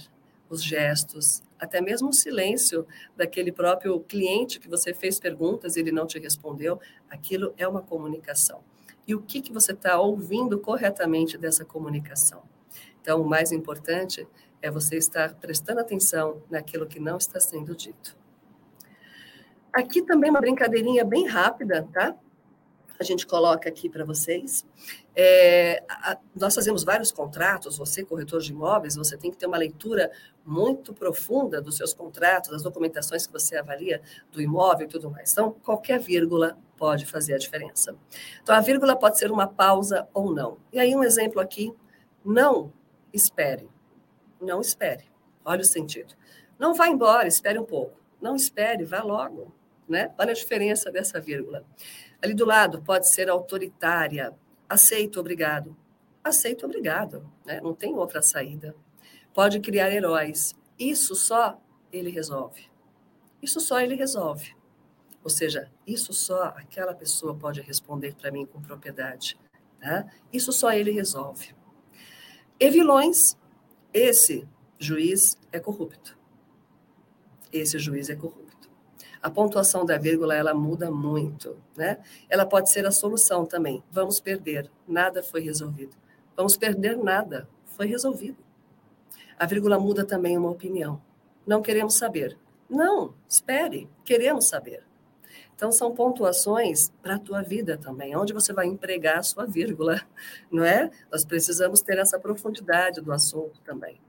[SPEAKER 3] os gestos, até mesmo o silêncio daquele próprio cliente que você fez perguntas e ele não te respondeu. Aquilo é uma comunicação. E o que, que você está ouvindo corretamente dessa comunicação? Então, o mais importante é você estar prestando atenção naquilo que não está sendo dito. Aqui também uma brincadeirinha bem rápida, tá? A gente coloca aqui para vocês. É, a, nós fazemos vários contratos, você, corretor de imóveis, você tem que ter uma leitura muito profunda dos seus contratos, das documentações que você avalia do imóvel e tudo mais. Então, qualquer vírgula pode fazer a diferença. Então, a vírgula pode ser uma pausa ou não. E aí, um exemplo aqui: não espere. Não espere. Olha o sentido. Não vá embora, espere um pouco. Não espere, vá logo né? Olha a diferença dessa vírgula. Ali do lado pode ser autoritária. Aceito, obrigado. Aceito, obrigado. Né? Não tem outra saída. Pode criar heróis. Isso só ele resolve. Isso só ele resolve. Ou seja, isso só aquela pessoa pode responder para mim com propriedade. Tá? Isso só ele resolve. E vilões, esse juiz é corrupto. Esse juiz é corrupto a pontuação da vírgula ela muda muito, né? Ela pode ser a solução também. Vamos perder, nada foi resolvido. Vamos perder nada, foi resolvido. A vírgula muda também uma opinião. Não queremos saber. Não, espere, queremos saber. Então, são pontuações para a tua vida também, onde você vai empregar a sua vírgula, não é? Nós precisamos ter essa profundidade do assunto também.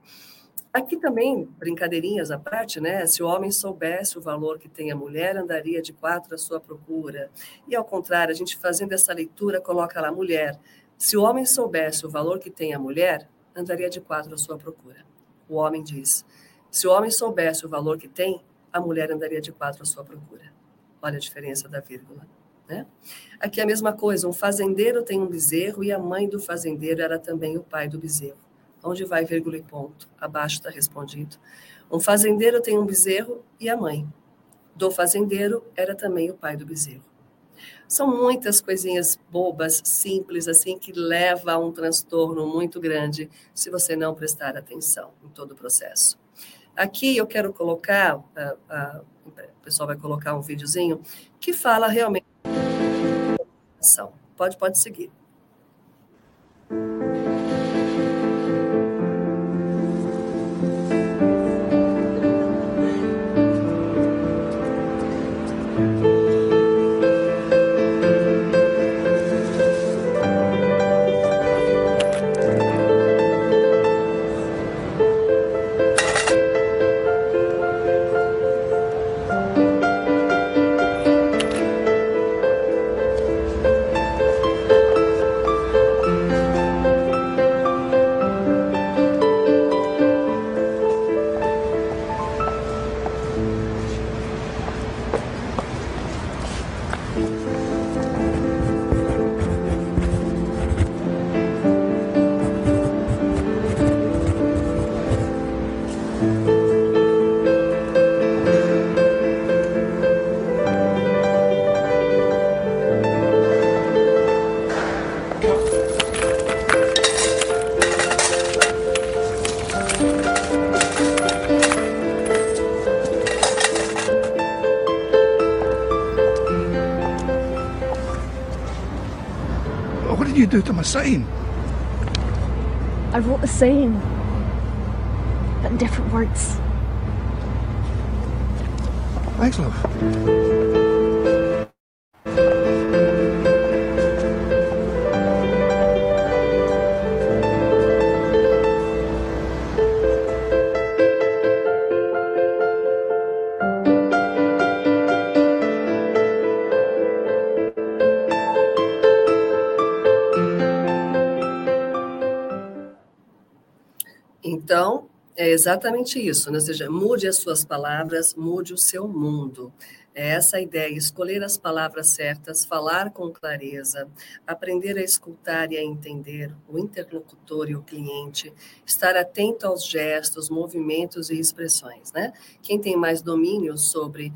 [SPEAKER 3] Aqui também, brincadeirinhas à parte, né? Se o homem soubesse o valor que tem a mulher, andaria de quatro à sua procura. E ao contrário, a gente fazendo essa leitura, coloca lá mulher. Se o homem soubesse o valor que tem a mulher, andaria de quatro à sua procura. O homem diz: se o homem soubesse o valor que tem, a mulher andaria de quatro à sua procura. Olha a diferença da vírgula. Né? Aqui é a mesma coisa: um fazendeiro tem um bezerro e a mãe do fazendeiro era também o pai do bezerro. Onde vai vírgula e ponto? Abaixo está respondido. Um fazendeiro tem um bezerro e a mãe. Do fazendeiro era também o pai do bezerro. São muitas coisinhas bobas, simples, assim, que leva a um transtorno muito grande se você não prestar atenção em todo o processo. Aqui eu quero colocar, o pessoal vai colocar um videozinho que fala realmente. Pode, pode seguir.
[SPEAKER 4] Do to my sign?
[SPEAKER 5] I wrote the same, but in different words.
[SPEAKER 4] Thanks, love.
[SPEAKER 3] Exatamente isso, né? ou seja, mude as suas palavras, mude o seu mundo. É essa a ideia, escolher as palavras certas, falar com clareza, aprender a escutar e a entender o interlocutor e o cliente, estar atento aos gestos, movimentos e expressões, né? Quem tem mais domínio sobre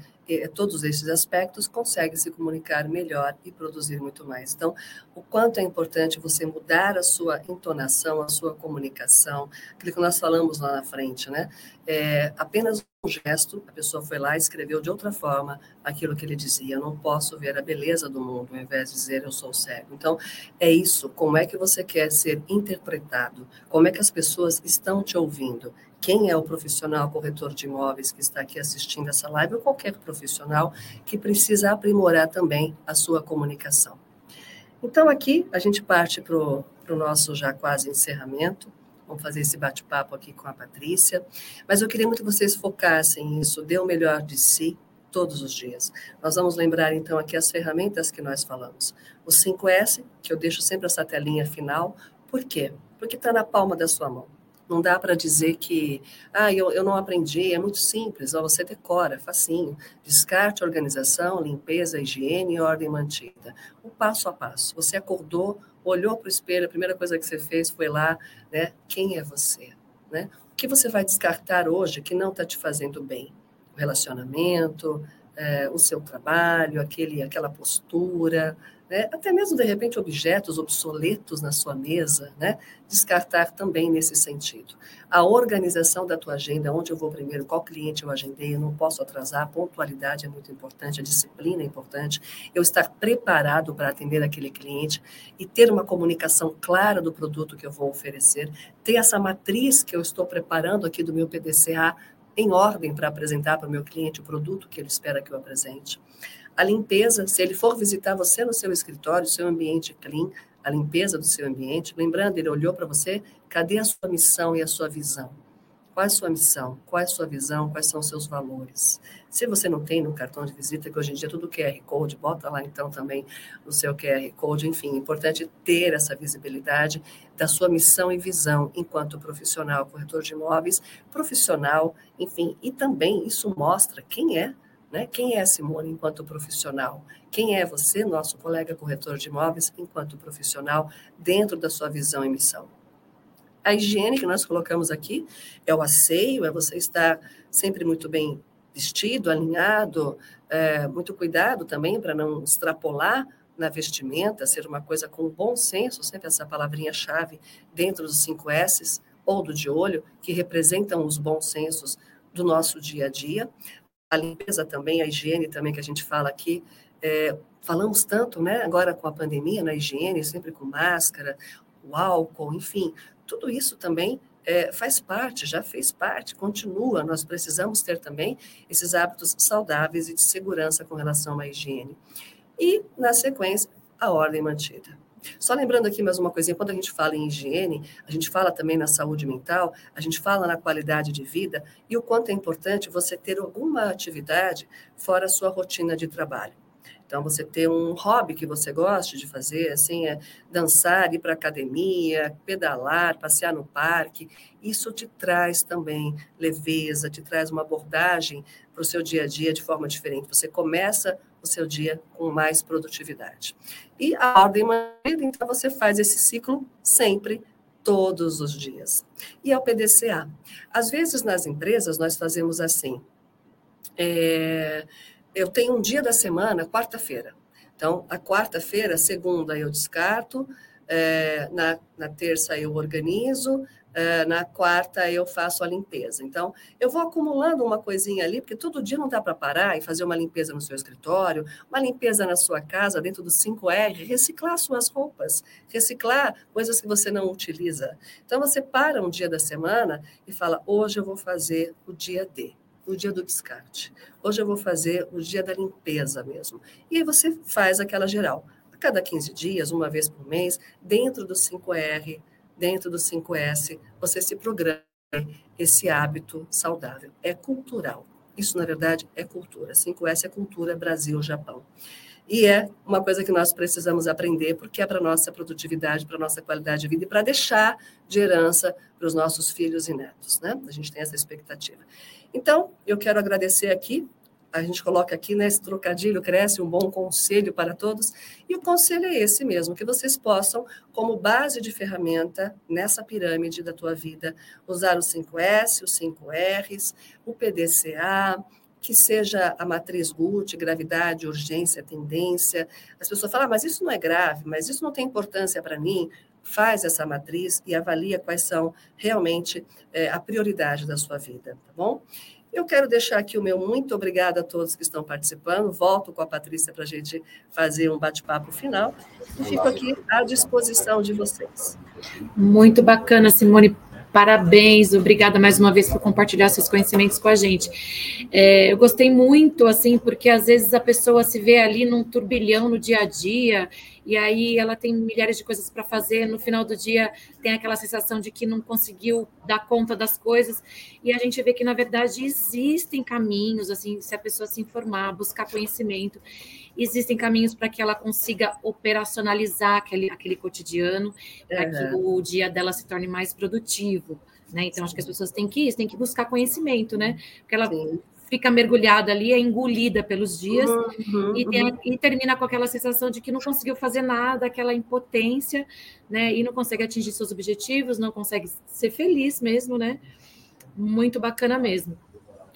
[SPEAKER 3] todos esses aspectos, consegue se comunicar melhor e produzir muito mais. Então, o quanto é importante você mudar a sua entonação, a sua comunicação, aquilo que nós falamos lá na frente, né? É, apenas um gesto, a pessoa foi lá e escreveu de outra forma aquilo que ele dizia. Eu não posso ver a beleza do mundo, ao invés de dizer eu sou cego. Então, é isso. Como é que você quer ser interpretado? Como é que as pessoas estão te ouvindo? Quem é o profissional corretor de imóveis que está aqui assistindo essa live, ou qualquer profissional que precisa aprimorar também a sua comunicação. Então, aqui a gente parte para o nosso já quase encerramento. Vamos fazer esse bate-papo aqui com a Patrícia. Mas eu queria muito que vocês focassem nisso, dê o melhor de si todos os dias. Nós vamos lembrar, então, aqui as ferramentas que nós falamos. O 5S, que eu deixo sempre essa telinha final. Por quê? Porque está na palma da sua mão. Não dá para dizer que, ah, eu, eu não aprendi, é muito simples, ó, você decora, facinho. Descarte, organização, limpeza, higiene e ordem mantida. O passo a passo. Você acordou, olhou para o espelho, a primeira coisa que você fez foi lá, né? Quem é você? Né? O que você vai descartar hoje que não está te fazendo bem? O relacionamento, é, o seu trabalho, aquele, aquela postura, né? até mesmo, de repente, objetos obsoletos na sua mesa, né? descartar também nesse sentido. A organização da tua agenda, onde eu vou primeiro, qual cliente eu agendei, eu não posso atrasar, a pontualidade é muito importante, a disciplina é importante, eu estar preparado para atender aquele cliente e ter uma comunicação clara do produto que eu vou oferecer, ter essa matriz que eu estou preparando aqui do meu PDCA em ordem para apresentar para o meu cliente o produto que ele espera que eu apresente. A limpeza, se ele for visitar você no seu escritório, seu ambiente clean, a limpeza do seu ambiente, lembrando, ele olhou para você, cadê a sua missão e a sua visão? Qual é a sua missão? Qual é a sua visão? Quais são os seus valores? Se você não tem no cartão de visita, que hoje em dia é tudo QR Code, bota lá então também no seu QR Code, enfim, é importante ter essa visibilidade da sua missão e visão enquanto profissional, corretor de imóveis, profissional, enfim, e também isso mostra quem é né? Quem é Simone enquanto profissional? Quem é você, nosso colega corretor de imóveis, enquanto profissional, dentro da sua visão e missão? A higiene que nós colocamos aqui é o asseio, é você estar sempre muito bem vestido, alinhado, é, muito cuidado também para não extrapolar na vestimenta, ser uma coisa com bom senso, sempre essa palavrinha-chave dentro dos cinco S's, ou do de olho, que representam os bons sensos do nosso dia a dia a limpeza também, a higiene também que a gente fala aqui. É, falamos tanto, né, agora com a pandemia, na higiene, sempre com máscara, o álcool, enfim, tudo isso também é, faz parte, já fez parte, continua. Nós precisamos ter também esses hábitos saudáveis e de segurança com relação à higiene. E, na sequência, a ordem mantida. Só lembrando aqui mais uma coisinha, quando a gente fala em higiene, a gente fala também na saúde mental, a gente fala na qualidade de vida e o quanto é importante você ter alguma atividade fora a sua rotina de trabalho. Então, você ter um hobby que você goste de fazer, assim, é dançar, ir para academia, pedalar, passear no parque, isso te traz também leveza, te traz uma abordagem para o seu dia a dia de forma diferente. Você começa o seu dia com mais produtividade. E a ordem mantida, então você faz esse ciclo sempre, todos os dias. E ao PDCA. Às vezes nas empresas nós fazemos assim. É, eu tenho um dia da semana, quarta-feira. Então, a quarta-feira, segunda eu descarto, é, na, na terça eu organizo, na quarta eu faço a limpeza. Então, eu vou acumulando uma coisinha ali, porque todo dia não dá para parar e fazer uma limpeza no seu escritório, uma limpeza na sua casa, dentro do 5R, reciclar suas roupas, reciclar coisas que você não utiliza. Então, você para um dia da semana e fala: hoje eu vou fazer o dia D. O dia do descarte. Hoje eu vou fazer o dia da limpeza mesmo. E aí você faz aquela geral. A cada 15 dias, uma vez por mês, dentro do 5R, dentro do 5S, você se programa esse hábito saudável. É cultural. Isso, na verdade, é cultura. 5S é cultura Brasil-Japão. E é uma coisa que nós precisamos aprender, porque é para nossa produtividade, para nossa qualidade de vida e para deixar de herança para os nossos filhos e netos. Né? A gente tem essa expectativa. Então, eu quero agradecer aqui a gente coloca aqui nesse né, trocadilho, cresce um bom conselho para todos, e o conselho é esse mesmo, que vocês possam, como base de ferramenta nessa pirâmide da tua vida, usar os 5S, os 5Rs, o PDCA, que seja a matriz GUT, gravidade, urgência, tendência. As pessoas falam, ah, mas isso não é grave, mas isso não tem importância para mim. Faz essa matriz e avalia quais são realmente é, a prioridade da sua vida, tá bom? Eu quero deixar aqui o meu muito obrigada a todos que estão participando. Volto com a Patrícia para a gente fazer um bate-papo final e fico aqui à disposição de vocês.
[SPEAKER 2] Muito bacana, Simone. Parabéns, obrigada mais uma vez por compartilhar seus conhecimentos com a gente. É, eu gostei muito, assim, porque às vezes a pessoa se vê ali num turbilhão no dia a dia, e aí ela tem milhares de coisas para fazer, no final do dia tem aquela sensação de que não conseguiu dar conta das coisas, e a gente vê que, na verdade, existem caminhos, assim, se a pessoa se informar, buscar conhecimento, existem caminhos para que ela consiga operacionalizar aquele, aquele cotidiano, para que o dia dela se torne mais produtivo. Né? Então, Sim. acho que as pessoas têm que isso, têm que buscar conhecimento, né? Porque ela Sim. Fica mergulhada ali, é engolida pelos dias uhum, e, tem, uhum. e, termina com aquela sensação de que não conseguiu fazer nada, aquela impotência, né? E não consegue atingir seus objetivos, não consegue ser feliz mesmo, né? Muito bacana mesmo.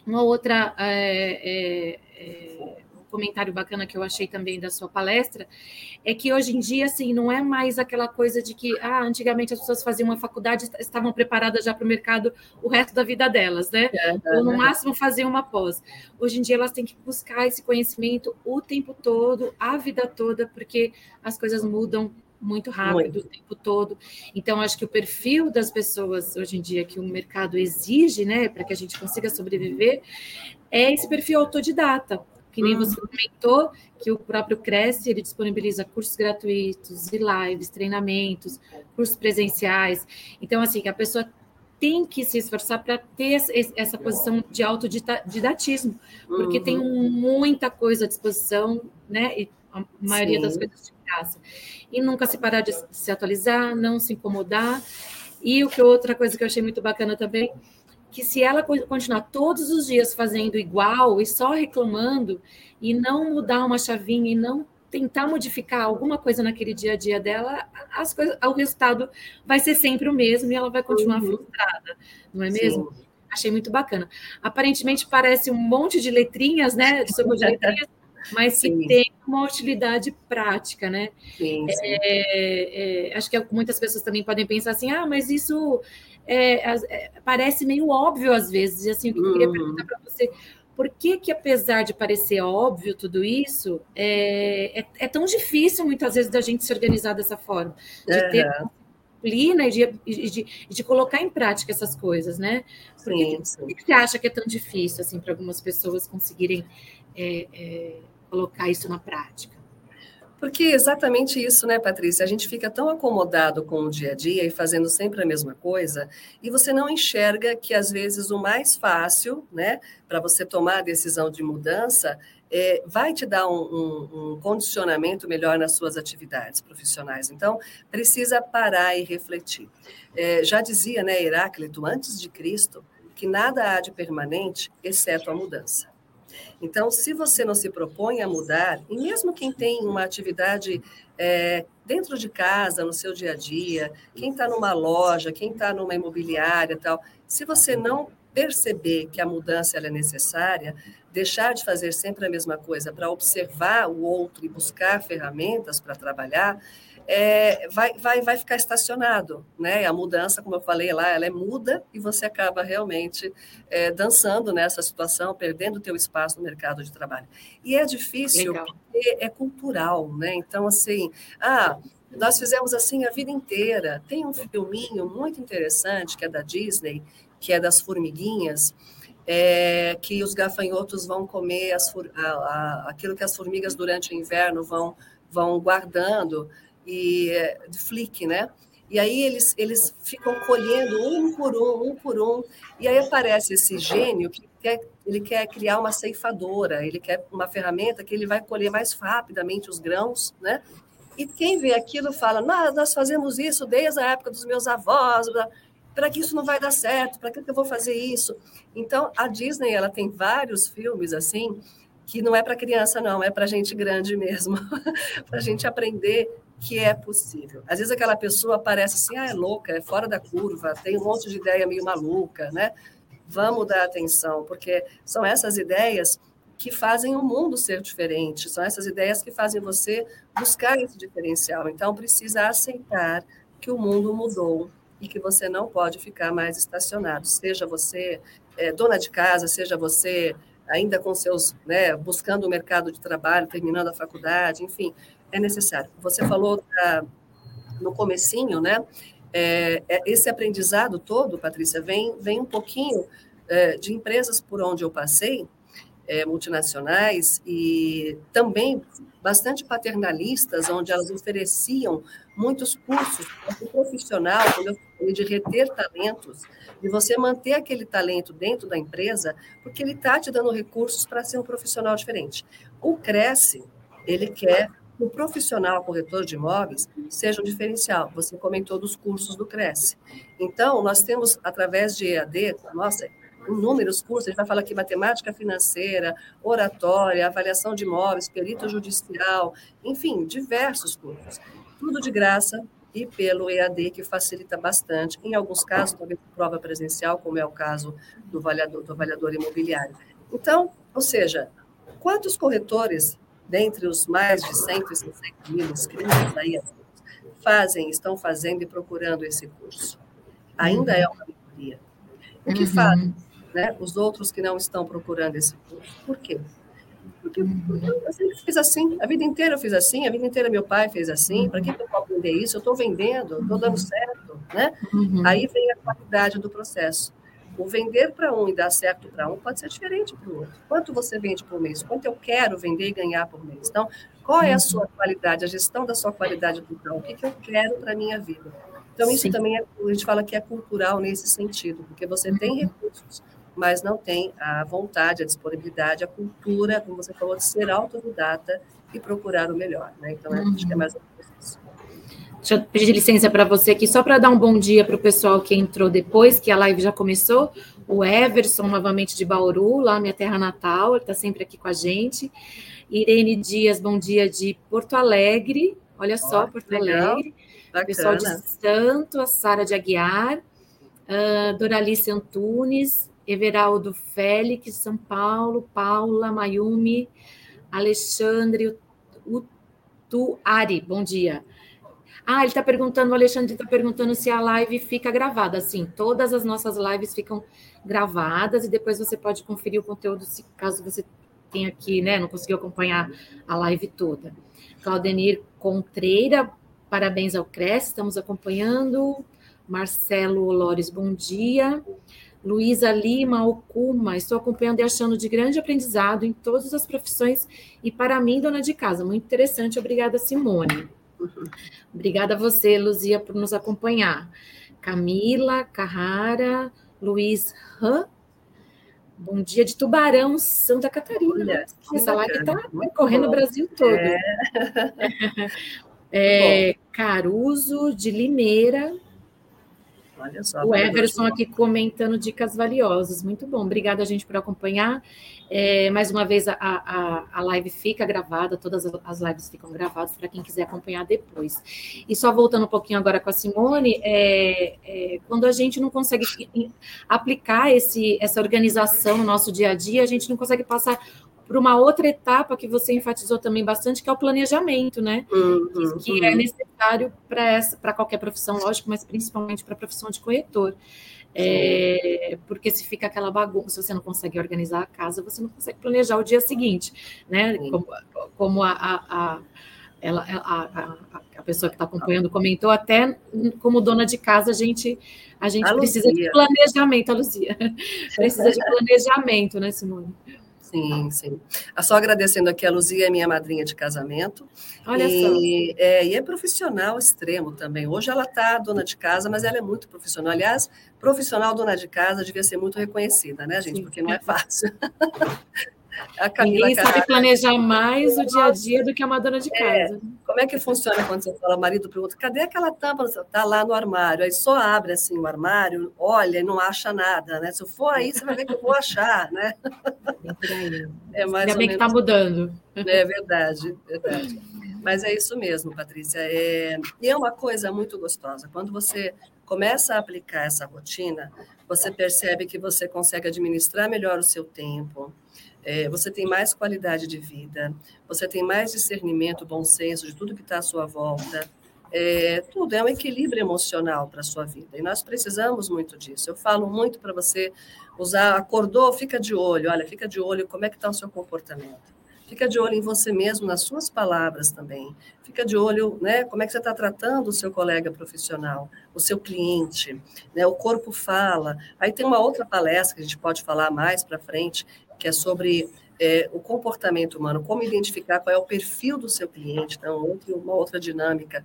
[SPEAKER 2] Uma outra é, é, é comentário bacana que eu achei também da sua palestra, é que hoje em dia, assim, não é mais aquela coisa de que, ah, antigamente as pessoas faziam uma faculdade estavam preparadas já para o mercado o resto da vida delas, né? Ou no máximo faziam uma pós. Hoje em dia elas têm que buscar esse conhecimento o tempo todo, a vida toda, porque as coisas mudam muito rápido muito. o tempo todo. Então, acho que o perfil das pessoas hoje em dia que o mercado exige, né, para que a gente consiga sobreviver, é esse perfil autodidata que nem você uhum. comentou, que o próprio Cresce, ele disponibiliza cursos gratuitos e lives, treinamentos, cursos presenciais. Então, assim, a pessoa tem que se esforçar para ter essa posição de autodidatismo, porque uhum. tem muita coisa à disposição, né? E a maioria Sim. das coisas de graça. E nunca se parar de se atualizar, não se incomodar. E o que outra coisa que eu achei muito bacana também que se ela continuar todos os dias fazendo igual e só reclamando e não mudar uma chavinha e não tentar modificar alguma coisa naquele dia a dia dela, as coisas, o resultado vai ser sempre o mesmo e ela vai continuar uhum. frustrada, não é mesmo? Sim. Achei muito bacana. Aparentemente parece um monte de letrinhas, né? De letrinhas, mas sim. que tem uma utilidade prática, né? Sim, sim. É, é, acho que muitas pessoas também podem pensar assim, ah, mas isso é, é, parece meio óbvio às vezes. E assim, eu queria uhum. perguntar para você, por que, que, apesar de parecer óbvio tudo isso, é, é, é, tão difícil muitas vezes da gente se organizar dessa forma, de uhum. ter disciplina e de, de, de, colocar em prática essas coisas, né? Por, que, que, você acha que é tão difícil assim para algumas pessoas conseguirem é, é, colocar isso na prática?
[SPEAKER 3] Porque é exatamente isso, né, Patrícia? A gente fica tão acomodado com o dia a dia e fazendo sempre a mesma coisa, e você não enxerga que, às vezes, o mais fácil, né, para você tomar a decisão de mudança, é, vai te dar um, um, um, condicionamento melhor nas suas atividades profissionais. Então, precisa parar e refletir. É, já dizia, né, Heráclito, antes de Cristo, que nada há de permanente, exceto a mudança. Então, se você não se propõe a mudar, e mesmo quem tem uma atividade é, dentro de casa, no seu dia a dia, quem está numa loja, quem está numa imobiliária tal, se você não perceber que a mudança é necessária, deixar de fazer sempre a mesma coisa para observar o outro e buscar ferramentas para trabalhar, é, vai, vai, vai ficar estacionado, né? A mudança, como eu falei lá, ela é muda e você acaba realmente é, dançando nessa situação, perdendo o teu espaço no mercado de trabalho. E é difícil Legal. porque é cultural, né? Então, assim, ah, nós fizemos assim a vida inteira. Tem um filminho muito interessante que é da Disney, que é das formiguinhas, é, que os gafanhotos vão comer as, a, a, aquilo que as formigas durante o inverno vão, vão guardando e de Flick, né? E aí eles, eles ficam colhendo um por um, um por um, e aí aparece esse gênio que quer, ele quer criar uma ceifadora, ele quer uma ferramenta que ele vai colher mais rapidamente os grãos, né? E quem vê aquilo fala, nós fazemos isso desde a época dos meus avós, para que isso não vai dar certo, para que eu vou fazer isso? Então, a Disney ela tem vários filmes assim, que não é para criança, não, é para gente grande mesmo, para a gente aprender que é possível. Às vezes aquela pessoa parece assim, ah, é louca, é fora da curva, tem um monte de ideia meio maluca, né? Vamos dar atenção, porque são essas ideias que fazem o mundo ser diferente, são essas ideias que fazem você buscar esse diferencial. Então, precisa aceitar que o mundo mudou e que você não pode ficar mais estacionado, seja você é, dona de casa, seja você ainda com seus, né, buscando o mercado de trabalho, terminando a faculdade, enfim, é necessário. Você falou da, no comecinho, né, é, é, esse aprendizado todo, Patrícia, vem, vem um pouquinho é, de empresas por onde eu passei, é, multinacionais e também bastante paternalistas, onde elas ofereciam muitos cursos o profissional, quando eu falei de reter talentos, de você manter aquele talento dentro da empresa, porque ele está te dando recursos para ser um profissional diferente. O Cresce, ele quer que o profissional corretor de imóveis seja um diferencial. Você comentou dos cursos do Cresce. Então, nós temos, através de EAD, nossa, inúmeros cursos, a gente vai falar aqui matemática financeira, oratória, avaliação de imóveis, perito judicial, enfim, diversos cursos. Tudo de graça e pelo EAD, que facilita bastante. Em alguns casos, talvez prova presencial, como é o caso do avaliador, do avaliador imobiliário. Então, ou seja, quantos corretores, dentre os mais de 160 mil inscritos aí, fazem, estão fazendo e procurando esse curso? Ainda é uma minoria. O que uhum. fazem? né, os outros que não estão procurando esse curso. Por quê? Porque, porque eu sempre fiz assim, a vida inteira eu fiz assim, a vida inteira meu pai fez assim, para que eu vou aprender isso? Eu estou vendendo, estou dando certo, né? Uhum. Aí vem a qualidade do processo. O vender para um e dar certo para um pode ser diferente para o outro. Quanto você vende por mês? Quanto eu quero vender e ganhar por mês? Então, qual é a sua qualidade, a gestão da sua qualidade total? O que, que eu quero para a minha vida? Então, isso Sim. também é, a gente fala que é cultural nesse sentido, porque você tem uhum. recursos, mas não tem a vontade, a disponibilidade, a cultura, como você falou, de ser autodidata e procurar o melhor. Né? Então, uhum. acho que é uhum. mais ou menos isso.
[SPEAKER 2] Deixa eu pedir licença para você aqui, só para dar um bom dia para o pessoal que entrou depois, que a live já começou. O Everson, novamente de Bauru, lá minha terra natal, ele está sempre aqui com a gente. Irene Dias, bom dia de Porto Alegre. Olha só, oh, Porto legal. Alegre. Bacana. Pessoal de Santo, a Sara de Aguiar. Uh, Doralice Antunes, Everaldo Félix, São Paulo, Paula, Mayumi, Alexandre Utuari, bom dia. Ah, ele está perguntando, o Alexandre está perguntando se a live fica gravada. Sim, todas as nossas lives ficam gravadas e depois você pode conferir o conteúdo se caso você tenha aqui, né, não conseguiu acompanhar a live toda. Claudenir Contreira, parabéns ao CRES, estamos acompanhando. Marcelo Lores, bom dia. Luísa Lima Okuma, estou acompanhando e achando de grande aprendizado em todas as profissões e para mim, dona de casa, muito interessante. Obrigada, Simone. Obrigada a você, Luzia, por nos acompanhar. Camila, Carrara, Luiz Han. Bom dia de Tubarão, Santa Catarina. Olha, Essa live está correndo o Brasil todo. É. é, Caruso, de Limeira. Olha só. O Everson aqui comentando dicas valiosas. Muito bom. Obrigada, gente, por acompanhar. É, mais uma vez, a, a, a live fica gravada, todas as lives ficam gravadas para quem quiser acompanhar depois. E só voltando um pouquinho agora com a Simone, é, é, quando a gente não consegue aplicar esse, essa organização no nosso dia a dia, a gente não consegue passar para uma outra etapa que você enfatizou também bastante, que é o planejamento, né? Uhum, que, que é uhum. necessário para qualquer profissão, lógico, mas principalmente para a profissão de corretor. É, porque se fica aquela bagunça, você não consegue organizar a casa, você não consegue planejar o dia seguinte, né? Como, como a, a, a ela, a, a, a, pessoa que está acompanhando comentou, até como dona de casa, a gente, a gente precisa de planejamento, a Luzia. precisa de planejamento, né, Simone?
[SPEAKER 3] Sim, sim. Ah, só agradecendo aqui, a Luzia é minha madrinha de casamento.
[SPEAKER 2] Olha
[SPEAKER 3] e, só. É, e é profissional extremo também. Hoje ela está dona de casa, mas ela é muito profissional. Aliás, profissional dona de casa devia ser muito reconhecida, né, gente? Porque não é fácil.
[SPEAKER 2] A Camila Ninguém sabe planejar mais o dia a dia do que uma dona de é, casa. É,
[SPEAKER 3] como é que funciona quando você fala marido para o outro? Cadê aquela tampa? Está lá no armário. Aí só abre assim o armário, olha e não acha nada, né? Se eu for aí, você vai ver que eu vou achar, né?
[SPEAKER 2] É mais Ainda bem que está mudando.
[SPEAKER 3] É verdade, verdade. Mas é isso mesmo, Patrícia. É... E é uma coisa muito gostosa. Quando você começa a aplicar essa rotina, você percebe que você consegue administrar melhor o seu tempo, é, você tem mais qualidade de vida, você tem mais discernimento, bom senso de tudo que está à sua volta. É, tudo é um equilíbrio emocional para a sua vida e nós precisamos muito disso. Eu falo muito para você usar, acordou, fica de olho, olha, fica de olho como é que está o seu comportamento. Fica de olho em você mesmo, nas suas palavras também. Fica de olho, né, como é que você está tratando o seu colega profissional, o seu cliente, né, o corpo fala. Aí tem uma outra palestra que a gente pode falar mais para frente, que é sobre é, o comportamento humano, como identificar qual é o perfil do seu cliente, então, uma outra dinâmica.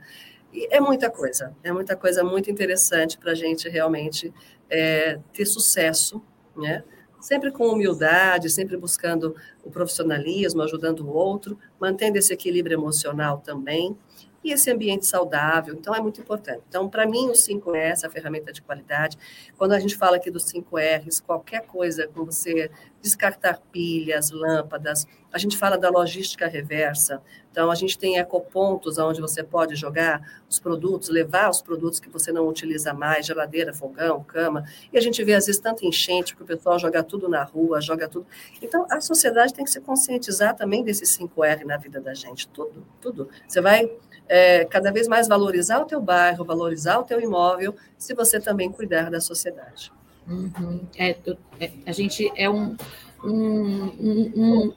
[SPEAKER 3] E é muita coisa, é muita coisa muito interessante para a gente realmente é, ter sucesso, né? Sempre com humildade, sempre buscando o profissionalismo, ajudando o outro, mantendo esse equilíbrio emocional também e esse ambiente saudável. Então, é muito importante. Então, para mim, o 5S, a ferramenta de qualidade, quando a gente fala aqui dos 5 R's, qualquer coisa, com você descartar pilhas, lâmpadas, a gente fala da logística reversa. Então, a gente tem ecopontos onde você pode jogar os produtos, levar os produtos que você não utiliza mais, geladeira, fogão, cama. E a gente vê, às vezes, tanto enchente que o pessoal joga tudo na rua, joga tudo. Então, a sociedade tem que se conscientizar também desses 5R na vida da gente. Tudo, tudo. Você vai é, cada vez mais valorizar o teu bairro, valorizar o teu imóvel, se você também cuidar da sociedade.
[SPEAKER 2] Uhum. É, é, a gente é um, um, um, um,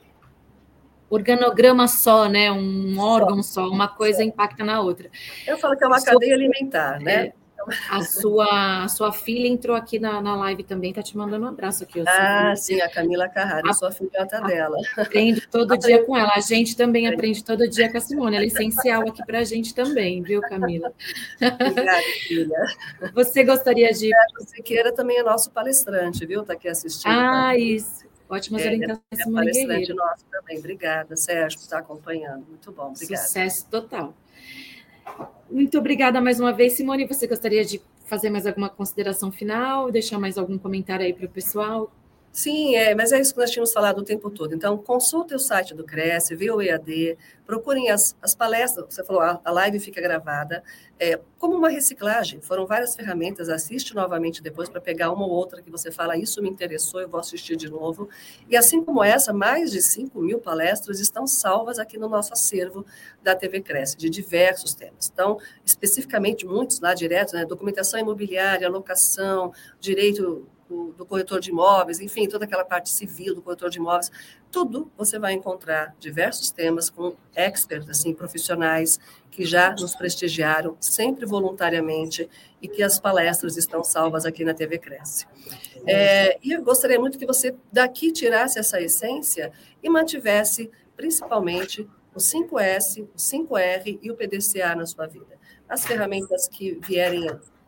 [SPEAKER 2] organograma só, né? Um órgão só, uma coisa impacta na outra.
[SPEAKER 3] Eu falo que é uma cadeia alimentar, né?
[SPEAKER 2] É, a sua, a sua filha entrou aqui na, na live também, tá te mandando um abraço aqui.
[SPEAKER 3] Ah, sim, a Camila Carrara, a, sua filhota dela.
[SPEAKER 2] Aprendo todo dia com ela. A gente também aprende todo dia com a Simone. Ela é essencial aqui para a gente também, viu, Camila?
[SPEAKER 3] Obrigada, filha.
[SPEAKER 2] Você gostaria de.
[SPEAKER 3] Você queira também é nosso palestrante, viu? Está aqui assistindo.
[SPEAKER 2] Ah, tá? isso. Ótimas
[SPEAKER 3] é,
[SPEAKER 2] orientações,
[SPEAKER 3] é Simone palestrante nosso também. Obrigada, Sérgio, por estar acompanhando. Muito bom, obrigada.
[SPEAKER 2] Sucesso total. Muito obrigada mais uma vez, Simone. Você gostaria de fazer mais alguma consideração final, deixar mais algum comentário aí para o pessoal?
[SPEAKER 3] Sim, é, mas é isso que nós tínhamos falado o tempo todo. Então, consulte o site do Cresce, vê o EAD, procurem as, as palestras, você falou, a, a live fica gravada, é, como uma reciclagem. Foram várias ferramentas, assiste novamente depois para pegar uma ou outra que você fala, isso me interessou, eu vou assistir de novo. E assim como essa, mais de 5 mil palestras estão salvas aqui no nosso acervo da TV Cresce, de diversos temas. Então, especificamente, muitos lá direto, né, documentação imobiliária, locação, direito do, corretor de imóveis, enfim, toda aquela parte civil do corretor de imóveis, tudo você vai encontrar diversos temas com experts, assim, profissionais que já nos prestigiaram, sempre voluntariamente, e que as palestras estão salvas aqui na TV Cresce. É, e eu gostaria muito que você daqui tirasse essa essência e mantivesse, principalmente, o 5S, o 5R e o PDCA na sua vida. As ferramentas que vierem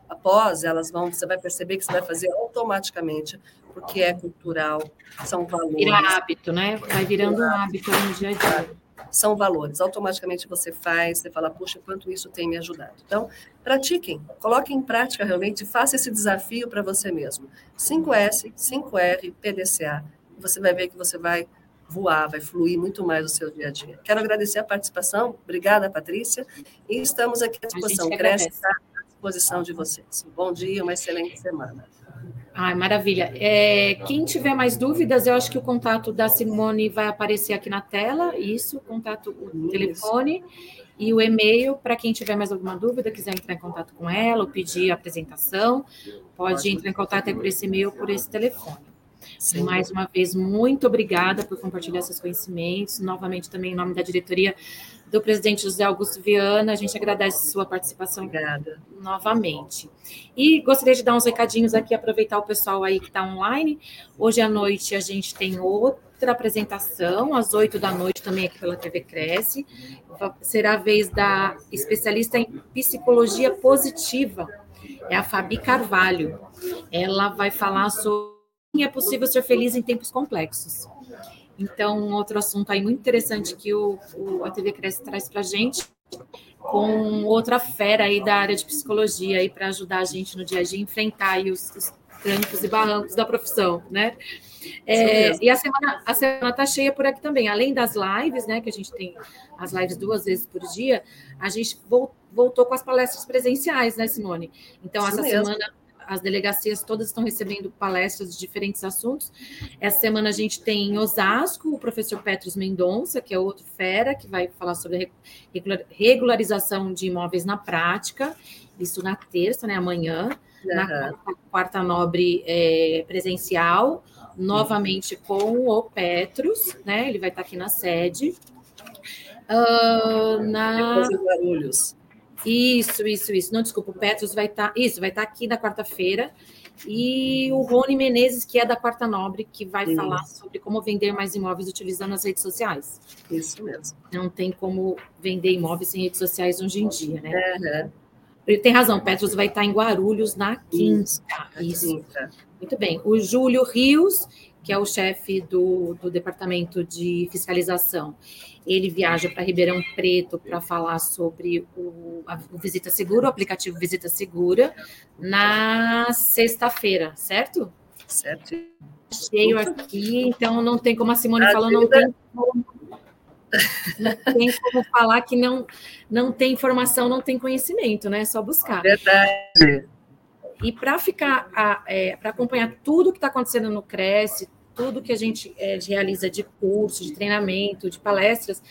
[SPEAKER 3] após, elas vão, você vai perceber que você vai fazer automaticamente, porque é cultural, são valores.
[SPEAKER 2] Vira hábito, né? Vai virando um hábito no dia a dia.
[SPEAKER 3] São valores, automaticamente você faz, você fala, puxa, quanto isso tem me ajudado. Então, pratiquem, coloquem em prática realmente, faça esse desafio para você mesmo. 5S, 5R, PDCA, você vai ver que você vai voar, vai fluir muito mais o seu dia a dia. Quero agradecer a participação, obrigada, Patrícia, e estamos aqui à disposição. Cresce, tá? Disposição de vocês. Um bom dia, uma excelente semana.
[SPEAKER 2] Ai, maravilha. É, quem tiver mais dúvidas, eu acho que o contato da Simone vai aparecer aqui na tela. Isso, o contato, o Isso. telefone e o e-mail para quem tiver mais alguma dúvida, quiser entrar em contato com ela ou pedir a apresentação, pode, entrar em contato por esse e-mail ou por esse telefone. Sim. Mais uma vez, muito obrigada por compartilhar seus conhecimentos. Novamente, também em nome da diretoria do presidente José Augusto Viana, a gente agradece sua participação
[SPEAKER 3] obrigada.
[SPEAKER 2] novamente. E gostaria de dar uns recadinhos aqui, aproveitar o pessoal aí que está online. Hoje à noite a gente tem outra apresentação, às oito da noite, também aqui pela TV Cresce. Será a vez da especialista em psicologia positiva, é a Fabi Carvalho. Ela vai falar sobre é possível ser feliz em tempos complexos. Então, um outro assunto aí muito interessante que o, o a TV Cresce traz para a gente, com outra fera aí da área de psicologia aí para ajudar a gente no dia a dia a enfrentar os, os trancos e barrancos da profissão, né? É, e a semana a semana está cheia por aqui também. Além das lives, né? Que a gente tem as lives duas vezes por dia, a gente voltou com as palestras presenciais, né, Simone? Então, Isso essa mesmo. semana as delegacias todas estão recebendo palestras de diferentes assuntos. Essa semana a gente tem em Osasco o professor Petros Mendonça, que é outro fera, que vai falar sobre regularização de imóveis na prática, isso na terça, né, amanhã. Uhum. Na quarta nobre é, presencial, novamente com o Petros, né? Ele vai estar aqui na sede. Uh, na...
[SPEAKER 3] Guarulhos.
[SPEAKER 2] Isso, isso, isso. Não, desculpa, o Petros vai estar. Tá, isso, vai estar tá aqui na quarta-feira. E o Rony Menezes, que é da Quarta Nobre, que vai isso. falar sobre como vender mais imóveis utilizando as redes sociais.
[SPEAKER 3] Isso mesmo.
[SPEAKER 2] Não tem como vender imóveis sem redes sociais hoje em dia, né? Uhum. Ele tem razão, Petros vai estar tá em Guarulhos na quinta. Isso. Isso. Muito bem. O Júlio Rios, que é o chefe do, do departamento de fiscalização, ele viaja para Ribeirão Preto para falar sobre o, a, o Visita Segura, o aplicativo Visita Segura, na sexta-feira, certo?
[SPEAKER 3] Certo.
[SPEAKER 2] Cheio aqui, então não tem como a Simone a falou, não tem como, não tem como falar que não, não tem informação, não tem conhecimento, né? É só buscar.
[SPEAKER 3] Verdade.
[SPEAKER 2] E para ficar, é, para acompanhar tudo que está acontecendo no Cresce, tudo que a gente é, realiza de curso, de treinamento, de palestras,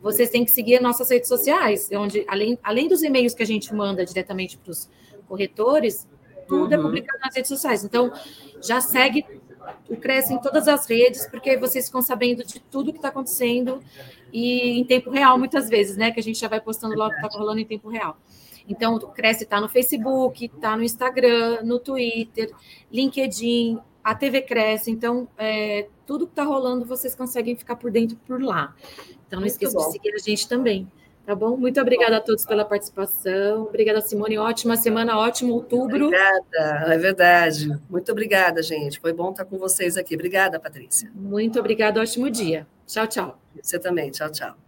[SPEAKER 2] vocês têm que seguir as nossas redes sociais, onde, além, além dos e-mails que a gente manda diretamente para os corretores, tudo é uhum. é publicado nas redes sociais. Então, já segue o Cresce em todas as redes, porque vocês ficam sabendo de tudo que está acontecendo e em tempo real, muitas vezes, né? Que a gente já vai postando logo que está rolando em tempo real. Então, o Cresce está no Facebook, está no Instagram, no Twitter, LinkedIn, a TV cresce, então é, tudo que está rolando vocês conseguem ficar por dentro por lá. Então não esqueça de seguir a gente também. Tá bom? Muito obrigada a todos pela participação. Obrigada, Simone. Ótima semana, ótimo outubro.
[SPEAKER 3] Obrigada, é verdade. Muito obrigada, gente. Foi bom estar com vocês aqui. Obrigada, Patrícia.
[SPEAKER 2] Muito obrigada, ótimo dia. Tchau, tchau.
[SPEAKER 3] Você também. Tchau, tchau.